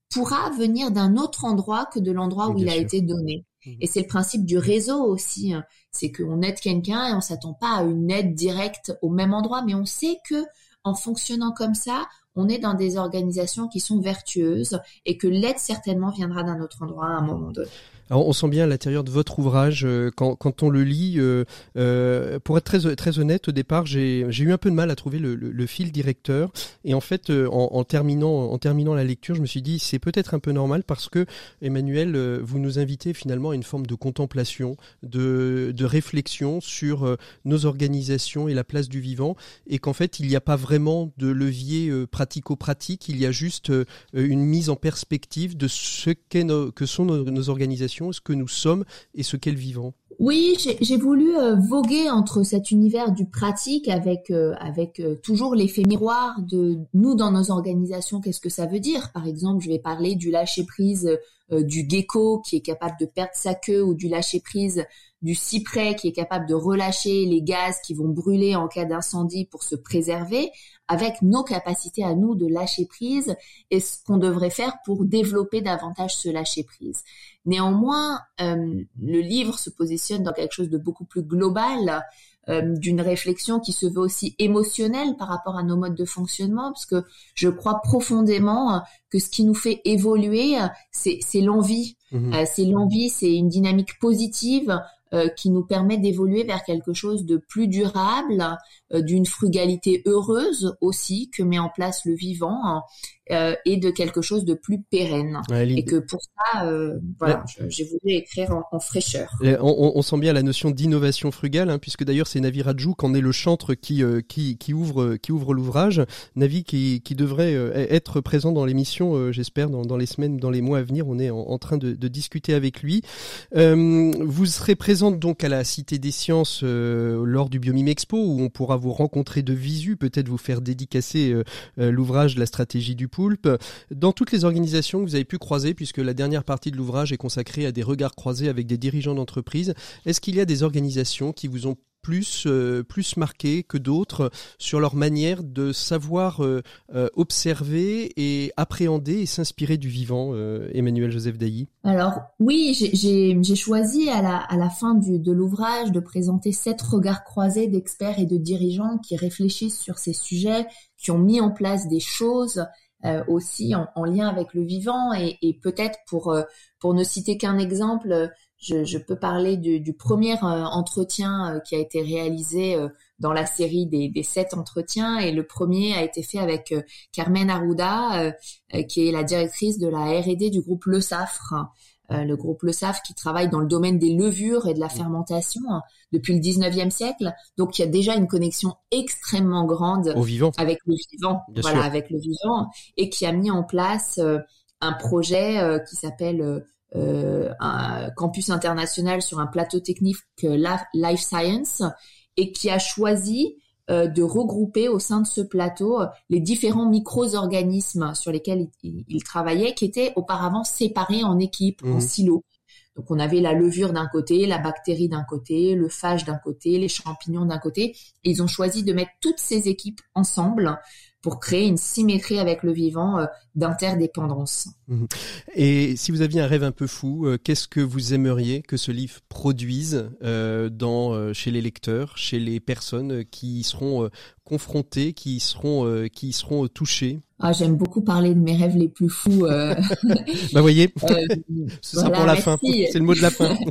pourra venir d'un autre endroit que de l'endroit où il a été donné. Mmh. Et c'est le principe du réseau aussi. Hein. C'est qu'on aide quelqu'un et on s'attend pas à une aide directe au même endroit, mais on sait que en fonctionnant comme ça, on est dans des organisations qui sont vertueuses et que l'aide certainement viendra d'un autre endroit à un moment donné. On sent bien à l'intérieur de votre ouvrage, euh, quand, on le lit, euh, euh, pour être très, honnête, au départ, j'ai eu un peu de mal à trouver le, fil directeur. Et en fait, en, terminant, la lecture, je me suis dit, c'est peut-être un peu normal parce que, Emmanuel, vous nous invitez finalement à une forme de contemplation, de, réflexion sur nos organisations et la place du vivant. Et qu'en fait, il n'y a pas vraiment de levier pratico-pratique, il y a juste une mise en perspective de ce que sont nos organisations ce que nous sommes et ce qu'est le vivant. Oui, j'ai voulu euh, voguer entre cet univers du pratique avec euh, avec euh, toujours l'effet miroir de nous dans nos organisations. Qu'est-ce que ça veut dire? Par exemple, je vais parler du lâcher prise du gecko qui est capable de perdre sa queue ou du lâcher prise du cyprès qui est capable de relâcher les gaz qui vont brûler en cas d'incendie pour se préserver, avec nos capacités à nous de lâcher prise et ce qu'on devrait faire pour développer davantage ce lâcher prise. Néanmoins, euh, le livre se positionne dans quelque chose de beaucoup plus global, euh, d'une réflexion qui se veut aussi émotionnelle par rapport à nos modes de fonctionnement, parce que je crois profondément que ce qui nous fait évoluer, c'est l'envie. Mmh. Euh, c'est l'envie, c'est une dynamique positive euh, qui nous permet d'évoluer vers quelque chose de plus durable, euh, d'une frugalité heureuse aussi que met en place le vivant euh, et de quelque chose de plus pérenne. et que pour ça, euh, voilà, j'ai voulu écrire en, fraîcheur. On, on, sent bien la notion d'innovation frugale, hein, puisque d'ailleurs c'est Navi Rajou qu'en est le chantre qui, euh, qui, qui ouvre, qui ouvre l'ouvrage. Navi qui, qui devrait être présent dans l'émission, j'espère, dans, dans, les semaines, dans les mois à venir. On est en, train de, de, discuter avec lui. vous serez présente donc à la Cité des Sciences lors du Biomime Expo, où on pourra vous rencontrer de visu, peut-être vous faire dédicacer l'ouvrage La stratégie du dans toutes les organisations que vous avez pu croiser, puisque la dernière partie de l'ouvrage est consacrée à des regards croisés avec des dirigeants d'entreprise, est-ce qu'il y a des organisations qui vous ont plus euh, plus marqué que d'autres sur leur manière de savoir euh, euh, observer et appréhender et s'inspirer du vivant Emmanuel Joseph Dailly? Alors oui j'ai choisi à la, à la fin de l'ouvrage de présenter sept regards croisés d'experts et de dirigeants qui réfléchissent sur ces sujets qui ont mis en place des choses euh, aussi en, en, lien avec le vivant. Et, et peut-être pour euh, pour ne citer qu'un exemple, je, je, peux parler du, du premier euh, entretien qui a été réalisé dans la série des, des, sept entretiens. Et le premier a été fait avec Carmen Arruda qui est la directrice de la R&D du groupe Le Safre. euh, le groupe Le Saf qui travaille dans le domaine des levures et de la fermentation hein, depuis le 19e siècle. Donc il y a déjà une connexion extrêmement grande Au vivant. avec le vivant, voilà, avec le vivant, et qui a mis en place euh, un projet euh, qui s'appelle un campus international sur un plateau technique Life Science et qui a choisi euh, de regrouper au sein de ce plateau euh, les différents micro-organismes sur lesquels il, travaillait, qui étaient auparavant séparés en équipes, en mmh. silos. Donc on avait la levure d'un côté, la bactérie d'un côté, le phage d'un côté, les champignons d'un côté. Et ils ont choisi de mettre toutes ces équipes ensemble pour créer une symétrie avec le vivant euh, d'interdépendance. Mhm. Et si vous aviez un rêve un peu fou, euh, qu'est-ce que vous aimeriez que ce livre produise euh, dans, chez les lecteurs, chez les personnes qui y seront confrontées, qui y seront, qui seront touchées? Ah, j'aime beaucoup parler de mes rêves les plus fous. bah voyez, ce sera pour la fin. C'est le mot de la fin.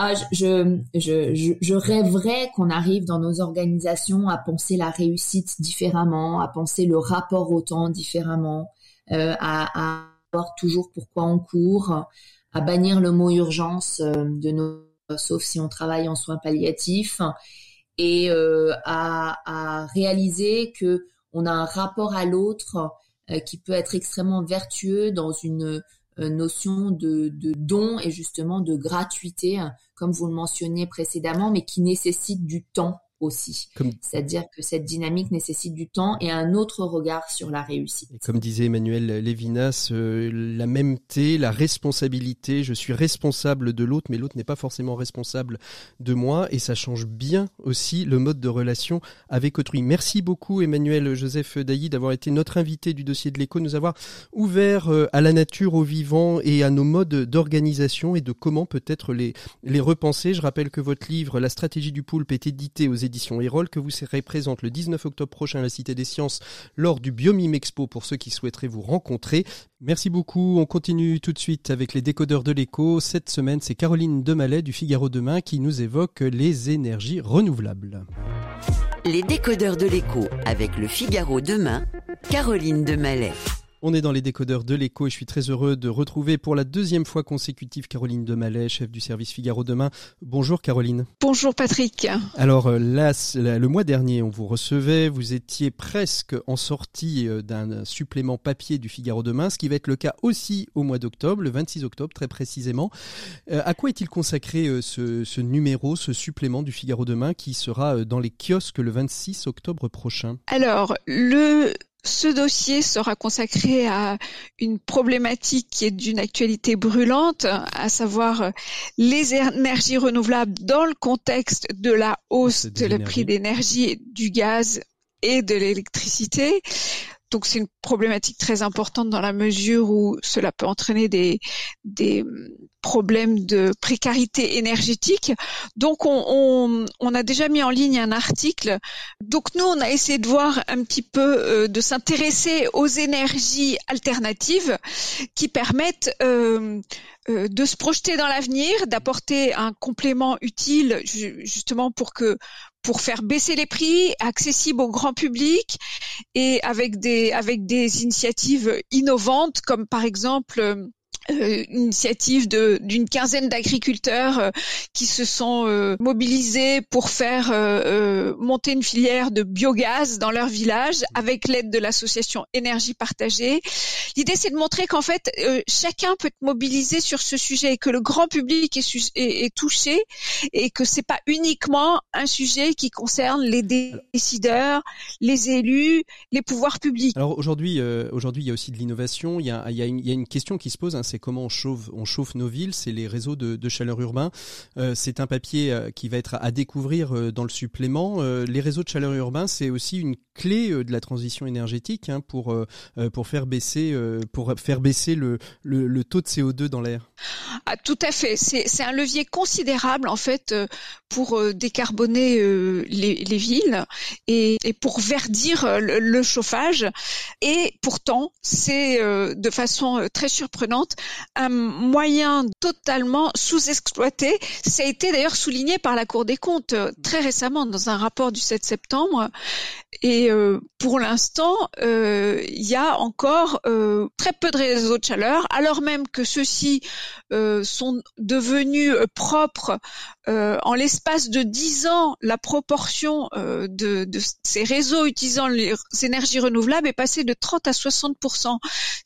ah, je, je, je, rêverais qu'on arrive dans nos organisations à penser la réussite différemment, à penser le rapport au temps différemment, euh, à, à voir toujours pourquoi on court, à bannir le mot urgence euh, de nos, sauf si on travaille en soins palliatifs, et euh, à, réaliser que on a un rapport à l'autre qui peut être extrêmement vertueux dans une notion de, don et justement de gratuité, comme vous le mentionniez précédemment, mais qui nécessite du temps aussi. C'est-à-dire que cette dynamique nécessite du temps et un autre regard sur la réussite. comme disait Emmanuel Lévinas, euh, la même T, la responsabilité, je suis responsable de l'autre, mais l'autre n'est pas forcément responsable de moi, et ça change bien aussi le mode de relation avec autrui. Merci beaucoup Emmanuel Joseph Dailly d'avoir été notre invité du dossier de l'écho, nous avoir ouvert euh, à la nature, au vivant et à nos modes d'organisation et de comment peut-être les, les repenser. Je rappelle que votre livre La stratégie du poulpe est édité aux éditions Erol, que vous serez présente le 19 octobre prochain à la Cité des Sciences lors du Biomime Expo pour ceux qui souhaiteraient vous rencontrer. Merci beaucoup. On continue tout de suite avec les décodeurs de l'écho. Cette semaine, c'est Caroline Demallet du Figaro Demain qui nous évoque les énergies renouvelables. Les décodeurs de l'écho avec le Figaro Demain, Caroline Demallet. On est dans les décodeurs de l'écho et je suis très heureux de retrouver pour la deuxième fois consécutive Caroline Demallet, chef du service Figaro Demain. Bonjour Caroline. Bonjour Patrick. Alors euh, là, le mois dernier, on vous recevait, vous étiez presque en sortie euh, d'un supplément papier du Figaro Demain, ce qui va être le cas aussi au mois d'octobre, le 26 octobre très précisément. Euh, à quoi est-il consacré ce, ce numéro, ce supplément du Figaro Demain qui sera dans les kiosques le 26 octobre prochain? Alors, le ce dossier sera consacré à une problématique qui est d'une actualité brûlante, à savoir les énergies renouvelables dans le contexte de la hausse de le prix d'énergie, du gaz et de l'électricité. Donc c'est une problématique très importante dans la mesure où cela peut entraîner des, problèmes de précarité énergétique. Donc on, on, on, a déjà mis en ligne un article. Donc nous on a essayé de voir un petit peu, euh, de s'intéresser aux énergies alternatives qui permettent euh, euh, de se projeter dans l'avenir, d'apporter un complément utile justement pour que pour faire baisser les prix, accessibles au grand public et avec des avec des initiatives innovantes comme par exemple euh, initiative d'une quinzaine d'agriculteurs euh, qui se sont euh, mobilisés pour faire euh, monter une filière de biogaz dans leur village avec l'aide de l'association Énergie Partagée. L'idée, c'est de montrer qu'en fait, chacun peut être mobilisé sur ce sujet et que le grand public est, est, est touché et que c'est pas uniquement un sujet qui concerne les décideurs, les élus, les pouvoirs publics. Alors aujourd'hui, aujourd'hui, il y a aussi de l'innovation. Il y a, il une, il y a une question qui se pose, hein, c'est comment on chauffe, nos villes, c'est les réseaux de, chaleur urbain. Euh, c'est un papier euh, qui va être à découvrir euh, dans le supplément. les réseaux de chaleur urbain, c'est aussi une clé de la transition énergétique hein, pour faire baisser pour faire baisser le, taux de CO2 dans l'air. Ah, tout à fait. C'est un levier considérable en fait pour décarboner les, les, villes et, pour verdir le chauffage. Et pourtant, c'est de façon très surprenante un moyen totalement sous-exploité. Ça a été d'ailleurs souligné par la Cour des comptes euh, très récemment dans un rapport du 7 septembre. Et euh, pour l'instant, euh, il y a encore très peu de réseaux de chaleur, alors même que ceux-ci sont devenus propres en l'espace de 10 ans. La proportion de, de, ces réseaux utilisant les énergies renouvelables est passée de 30 à 60%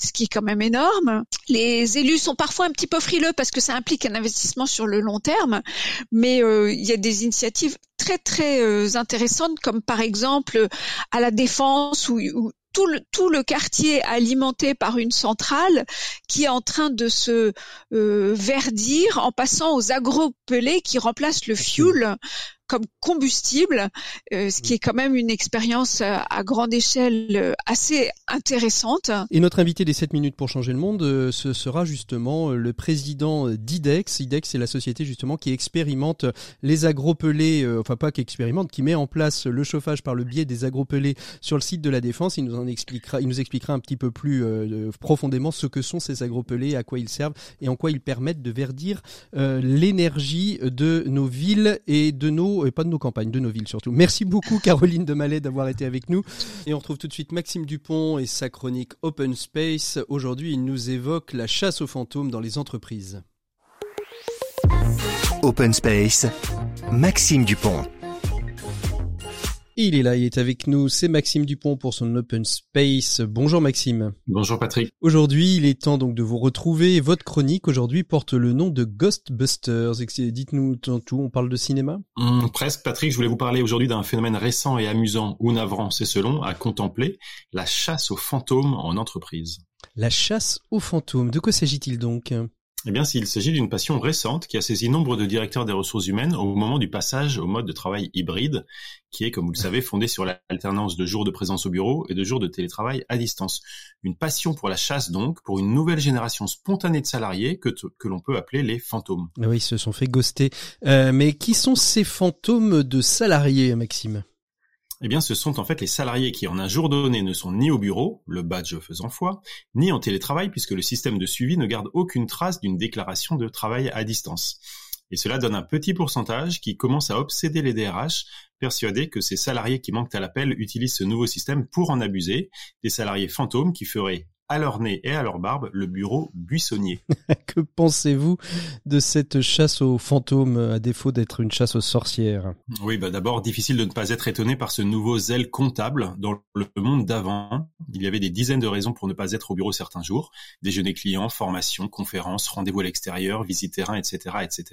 ce qui est quand même énorme. Les élus sont parfois un petit peu frileux parce que ça implique un investissement sur le long terme, mais euh, il y a des initiatives très très euh, intéressantes comme par exemple à la défense où, tout le, tout le quartier alimenté par une centrale qui est en train de se euh, verdir en passant aux agropelés qui remplacent le fuel comme combustible, euh, ce qui est quand même une expérience euh, à grande échelle euh, assez intéressante. Et notre invité des 7 minutes pour changer le monde, ce sera justement le président d'IDEX. IDEX, c'est la société justement qui expérimente les agropelés, enfin pas qui expérimente, qui met en place le chauffage par le biais des agropelés sur le site de la Défense. Il nous en expliquera, il nous expliquera un petit peu plus profondément ce que sont ces agropelés, à quoi ils servent et en quoi ils permettent de verdir l'énergie de nos villes et de nos et pas de nos campagnes, de nos villes surtout. Merci beaucoup Caroline de Mallet d'avoir été avec nous. Et on retrouve tout de suite Maxime Dupont et sa chronique Open Space. Aujourd'hui, il nous évoque la chasse aux fantômes dans les entreprises. Open Space, Maxime Dupont. Il est là, il est avec nous, c'est Maxime Dupont pour son Open Space. Bonjour Maxime. Bonjour Patrick. Aujourd'hui, il est temps donc de vous retrouver. Votre chronique aujourd'hui porte le nom de Ghostbusters. Dites-nous tout, on parle de cinéma? Hum, Presque Patrick, je voulais vous parler aujourd'hui d'un phénomène récent et amusant ou navrant, c'est selon, à contempler, la chasse aux fantômes en entreprise. La chasse aux fantômes, de quoi s'agit-il donc? Eh bien, s'il s'agit d'une passion récente qui a saisi nombre de directeurs des ressources humaines au moment du passage au mode de travail hybride, qui est, comme vous le savez, fondé sur l'alternance de jours de présence au bureau et de jours de télétravail à distance. Une passion pour la chasse donc, pour une nouvelle génération spontanée de salariés que, l'on peut appeler les fantômes. Oui, ils se sont fait ghoster. Euh, mais qui sont ces fantômes de salariés, Maxime? Eh bien, ce sont en fait les salariés qui, en un jour donné, ne sont ni au bureau, le badge faisant foi, ni en télétravail, puisque le système de suivi ne garde aucune trace d'une déclaration de travail à distance. Et cela donne un petit pourcentage qui commence à obséder les DRH, persuadés que ces salariés qui manquent à l'appel utilisent ce nouveau système pour en abuser, des salariés fantômes qui feraient à leur nez et à leur barbe le bureau buissonnier. que pensez-vous de cette chasse aux fantômes à défaut d'être une chasse aux sorcières? Oui, bah d'abord difficile de ne pas être étonné par ce nouveau zèle comptable dans le monde d'avant. Il y avait des dizaines de raisons pour ne pas être au bureau certains jours déjeuner client, formation, conférence, rendez-vous à l'extérieur, visite terrain, etc., etc.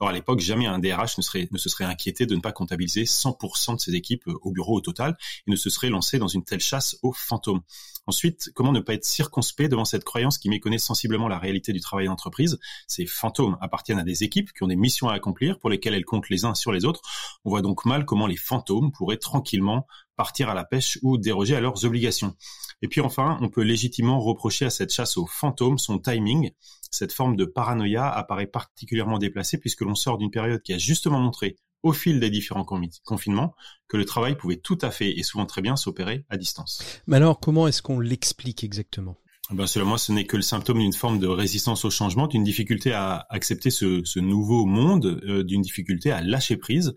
Or, à l'époque, jamais un DRH ne, serait, ne se serait inquiété de ne pas comptabiliser 100% de ses équipes au bureau au total et ne se serait lancé dans une telle chasse aux fantômes. Ensuite, comment ne pas être circonspect devant cette croyance qui méconnaît sensiblement la réalité du travail d'entreprise? Ces fantômes appartiennent à des équipes qui ont des missions à accomplir pour lesquelles elles comptent les uns sur les autres. On voit donc mal comment les fantômes pourraient tranquillement partir à la pêche ou déroger à leurs obligations. Et puis enfin, on peut légitimement reprocher à cette chasse aux fantômes son timing. Cette forme de paranoïa apparaît particulièrement déplacée puisque l'on sort d'une période qui a justement montré au fil des différents confinements que le travail pouvait tout à fait et souvent très bien s'opérer à distance. Mais alors, comment est-ce qu'on l'explique exactement? Ben, selon moi, ce n'est que le symptôme d'une forme de résistance au changement, d'une difficulté à accepter ce, ce nouveau monde, euh, d'une difficulté à lâcher prise.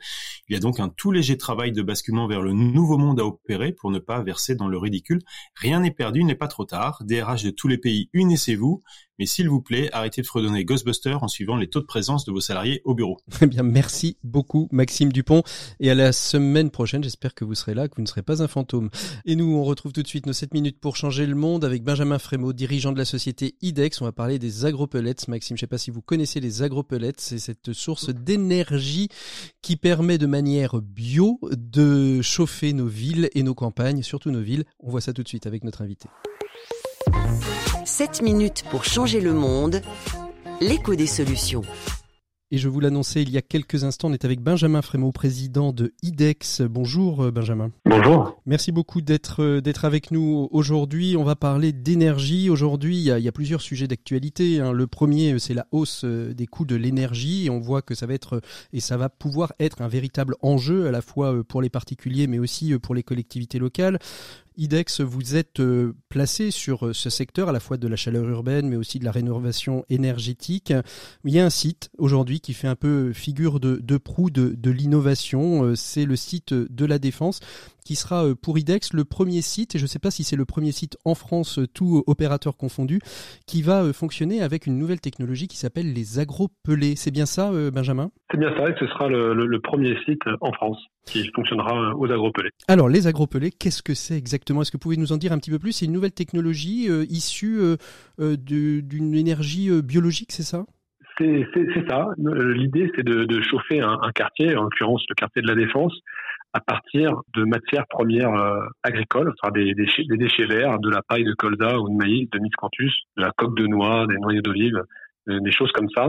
Il y a donc un tout léger travail de basculement vers le nouveau monde à opérer pour ne pas verser dans le ridicule. Rien n'est perdu, il n'est pas trop tard. DRH de tous les pays, unissez-vous mais s'il vous plaît, arrêtez de fredonner Ghostbuster en suivant les taux de présence de vos salariés au bureau. Eh bien, merci beaucoup, Maxime Dupont. Et à la semaine prochaine, j'espère que vous serez là, que vous ne serez pas un fantôme. Et nous, on retrouve tout de suite nos 7 minutes pour changer le monde avec Benjamin Frémaux, dirigeant de la société IDEX. On va parler des agropellets. Maxime, je ne sais pas si vous connaissez les agropellets. C'est cette source d'énergie qui permet de manière bio de chauffer nos villes et nos campagnes, surtout nos villes. On voit ça tout de suite avec notre invité. 7 minutes pour changer le monde, l'écho des solutions. Et je vous l'annonçais il y a quelques instants, on est avec Benjamin Frémaux, président de IDEX. Bonjour euh, Benjamin. Bonjour. Merci beaucoup d'être euh, d'être avec nous aujourd'hui. On va parler d'énergie. Aujourd'hui, il, il, y a plusieurs sujets d'actualité. Hein. Le premier, c'est la hausse euh, des coûts de l'énergie. On voit que ça va être et ça va pouvoir être un véritable enjeu à la fois pour les particuliers, mais aussi pour les collectivités locales. IDEX, vous êtes euh, placé sur euh, ce secteur à la fois de la chaleur urbaine, mais aussi de la rénovation énergétique. Il y a un site aujourd'hui qui fait un peu figure de, proue de, l'innovation. Euh, c'est le site de la Défense qui sera pour IDEX le premier site, et je ne sais pas si c'est le premier site en France, tout opérateur confondu, qui va fonctionner avec une nouvelle technologie qui s'appelle les agropelés. C'est bien ça, Benjamin? C'est bien ça, et ce sera le premier site en France qui fonctionnera aux agropelés. Alors, les agropelés, qu'est-ce que c'est exactement? Est-ce que vous pouvez nous en dire un petit peu plus? C'est une nouvelle technologie euh, issue euh, euh d'une énergie euh, biologique, c'est ça? C'est ça. L'idée, c'est de, de, chauffer un, un, quartier, en l'occurrence le quartier de la Défense, à partir de matières premières agricoles, enfin des, des, des, déchets verts, de la paille de colza ou de maïs, de miscanthus, de la coque de noix, des noyaux d'olive, des choses comme ça,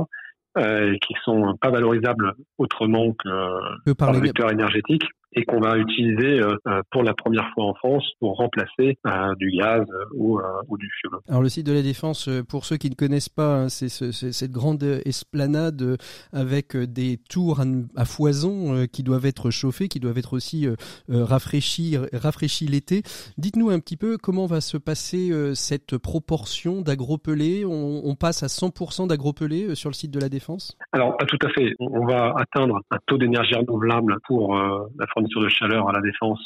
euh, qui sont pas valorisables autrement que par le vecteur énergétique et qu'on va utiliser euh, euh, pour la première fois en France pour remplacer euh, du gaz ou, ou, du fioul. Alors le site de la Défense, pour ceux qui ne connaissent pas, hein, c'est ce, cette grande esplanade avec des tours à, foison qui doivent être chauffées, qui doivent être aussi rafraîchies, rafraîchies l'été. Dites-nous un petit peu comment va se passer cette proportion d'agropelés. On, on, passe à 100% d'agropelés sur le site de la Défense? Alors pas tout à fait. On va atteindre un taux d'énergie renouvelable pour la fourniture de chaleur à la défense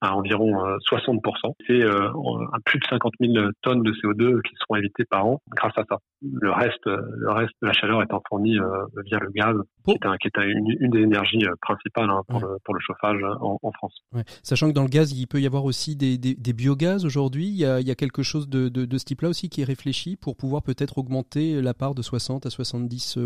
à environ 60%. Euh, C'est euh, plus de 50 000 tonnes de CO2 qui seront évitées par an grâce à ça. Le reste, le reste de la chaleur étant fournie euh, via le gaz qui est, une, des énergies principales hein, pour, le, pour, le, chauffage en, en France. Sachant que dans le gaz, il peut y avoir aussi des, des, des biogaz aujourd'hui. Il, il, y a quelque chose de, de, de ce type-là aussi qui est réfléchi pour pouvoir peut-être augmenter la part de 60 à 70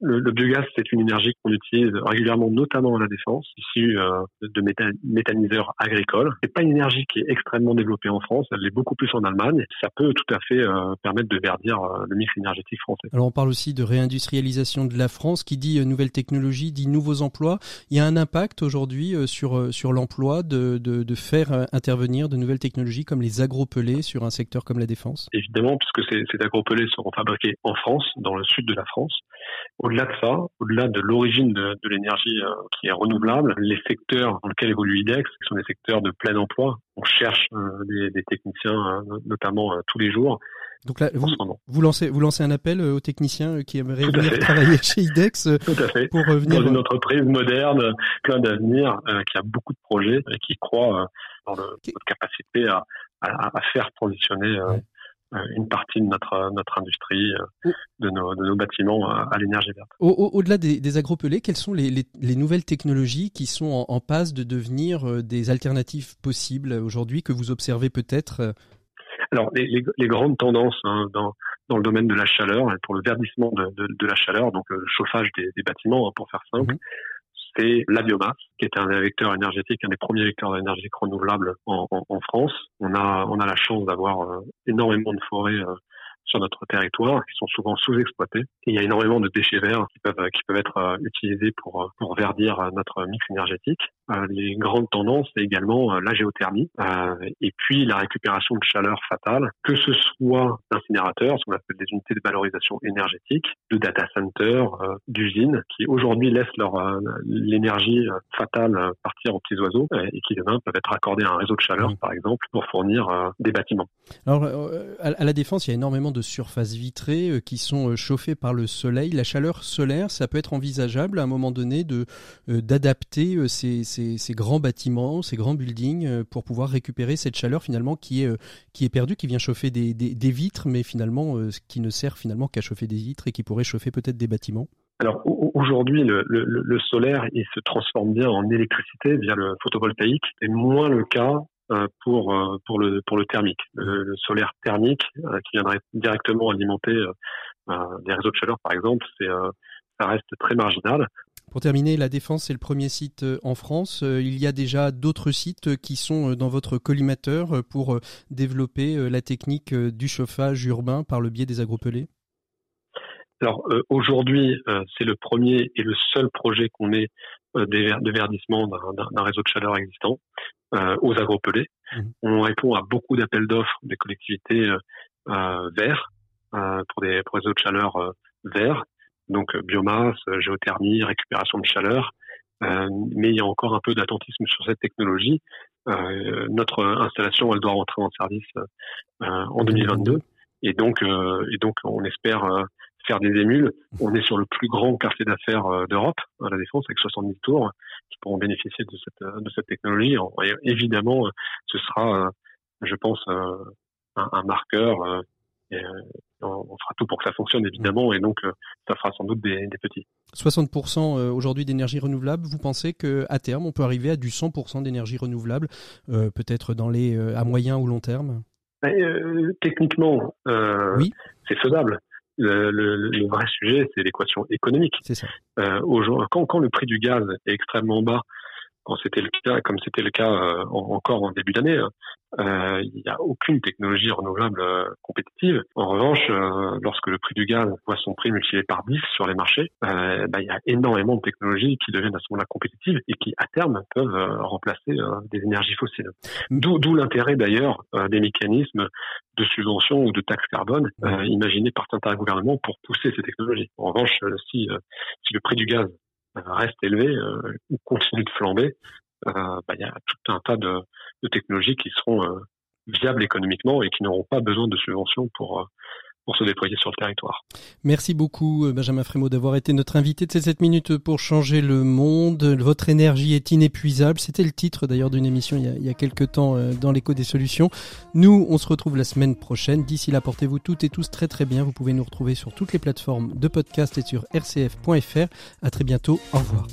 le, le, biogaz, c'est une énergie qu'on utilise régulièrement, notamment à la défense, issue euh, de méthaniseurs agricoles. C'est pas une énergie qui est extrêmement développée en France, elle est beaucoup plus en Allemagne. Ça peut tout à fait euh, permettre de verdir euh, le mix énergétique français. Alors on parle aussi de réindustrialisation de la France, qui dit nouvelle technologie, dit nouveaux emplois. Il y a un impact aujourd'hui sur sur l'emploi de, de, faire intervenir de nouvelles technologies comme les agropelés sur un secteur comme la défense? Évidemment, puisque ces, ces agropelés seront fabriqués en France, dans le sud de la France. Au-delà de ça, au-delà de l'origine de, de l'énergie euh, qui est renouvelable, les secteurs dans lesquels évolue IDEX, sont des secteurs de plein emploi, on cherche euh, des, techniciens, euh, notamment tous les jours. Donc là, vous, vous, lancez, vous lancez un appel aux techniciens qui aimeraient venir travailler chez IDEX Tout à fait. pour revenir dans une entreprise moderne, plein d'avenir, qui a beaucoup de projets et qui croit dans le, notre capacité à, à, à faire transitionner euh, une partie de notre, notre industrie, euh, de nos, de nos bâtiments à, l'énergie verte. Au-delà des, des agropelés, quelles sont les, les, les, nouvelles technologies qui sont en, passe de devenir euh, des alternatives possibles aujourd'hui que vous observez peut-être alors, les, les, les, grandes tendances hein, dans, dans le domaine de la chaleur, pour le verdissement de, de, de la chaleur, donc le chauffage des, des bâtiments, hein, pour faire simple, mhm c'est la biomasse, qui est un vecteur énergétique, un des premiers vecteurs énergétiques renouvelables en, en, en France. On a, on a la chance d'avoir euh, énormément de forêts euh, sur notre territoire, qui sont souvent sous-exploités. Et il y a énormément de déchets verts qui peuvent, qui peuvent être euh, utilisés pour, pour verdir notre mix énergétique. Euh, les grandes tendances, c'est également euh, la géothermie et puis la récupération de chaleur fatale, que ce soit d'incinérateurs, ce qu'on appelle des unités de valorisation énergétique, de data centers, d'usines, qui aujourd'hui laissent leur l'énergie fatale partir aux petits oiseaux et qui demain peuvent être accordés à un réseau de chaleur, par exemple, pour fournir des bâtiments. Alors, à la défense, il y a énormément de surfaces vitrées euh, qui sont euh, chauffées par le soleil. La chaleur solaire, ça peut être envisageable à un moment donné de euh, d'adapter ces, grands bâtiments, ces grands buildings pour pouvoir récupérer cette chaleur finalement qui est qui est perdue, qui vient chauffer des, vitres, mais finalement qui ne sert finalement qu'à chauffer des vitres et qui pourrait chauffer peut-être des bâtiments. Alors aujourd'hui, le, solaire, il se transforme bien en électricité via le photovoltaïque, et moins le cas pour euh, pour le pour le thermique, le, solaire thermique euh, qui viendrait directement alimenter des réseaux de chaleur par exemple, c'est ça reste très marginal. Pour terminer, la Défense est le premier site en France. Il y a déjà d'autres sites qui sont dans votre collimateur pour développer la technique du chauffage urbain par le biais des agropelés? Alors aujourd'hui, c'est le premier et le seul projet qu'on ait de verdissement d'un réseau de chaleur existant. Euh, aux agropelés. Mmh. On répond à beaucoup d'appels d'offres des collectivités euh, euh verts pour des pour des eaux de chaleur verts, donc biomasse, géothermie, récupération de chaleur. mais il y a encore un peu d'attentisme sur cette technologie. notre installation, elle doit rentrer en service en 2022, et donc et donc on espère faire des émules. On est sur le plus grand quartier d'affaires euh, d'Europe, à la Défense, avec 70 tours qui pourront bénéficier de cette, euh, de cette technologie. évidemment, euh, ce sera, je pense, un, marqueur. Et on fera tout pour que ça fonctionne, évidemment, et donc ça fera sans doute des, des petits. 60% aujourd'hui d'énergie renouvelable, vous pensez qu'à terme, on peut arriver à du 100% d'énergie renouvelable, peut-être dans les à moyen ou long terme? Ben, Techniquement, oui. c'est faisable. Le, le, le, vrai sujet, c'est l'équation économique. Ça. Euh, quand, quand le prix du gaz est extrêmement bas, quand c'était le cas, comme c'était le cas euh, encore en début d'année, hein, euh, il n'y a aucune technologie renouvelable euh, compétitive. En revanche, euh, lorsque le prix du gaz voit son prix multiplié par 10 sur les marchés, bah, il y a énormément de technologies qui deviennent à ce moment-là compétitives et qui, à terme, peuvent remplacer des énergies fossiles. D'où l'intérêt d'ailleurs des mécanismes de subvention ou de taxes carbone imaginés par certains gouvernements pour pousser ces technologies. En revanche, si, si le prix du gaz reste élevé ou continue de flamber, bah, il y a tout un tas de, technologies qui seront euh, viables économiquement et qui n'auront pas besoin de subventions pour, euh, pour se déployer sur le territoire. Merci beaucoup Benjamin Frémaux d'avoir été notre invité de ces 7 minutes pour changer le monde. Votre énergie est inépuisable. C'était le titre d'ailleurs d'une émission il y, a, il quelques temps dans l'écho des solutions. Nous, on se retrouve la semaine prochaine. D'ici là, portez-vous toutes et tous très très bien. Vous pouvez nous retrouver sur toutes les plateformes de podcast et sur rcf.fr. À très bientôt. Au revoir.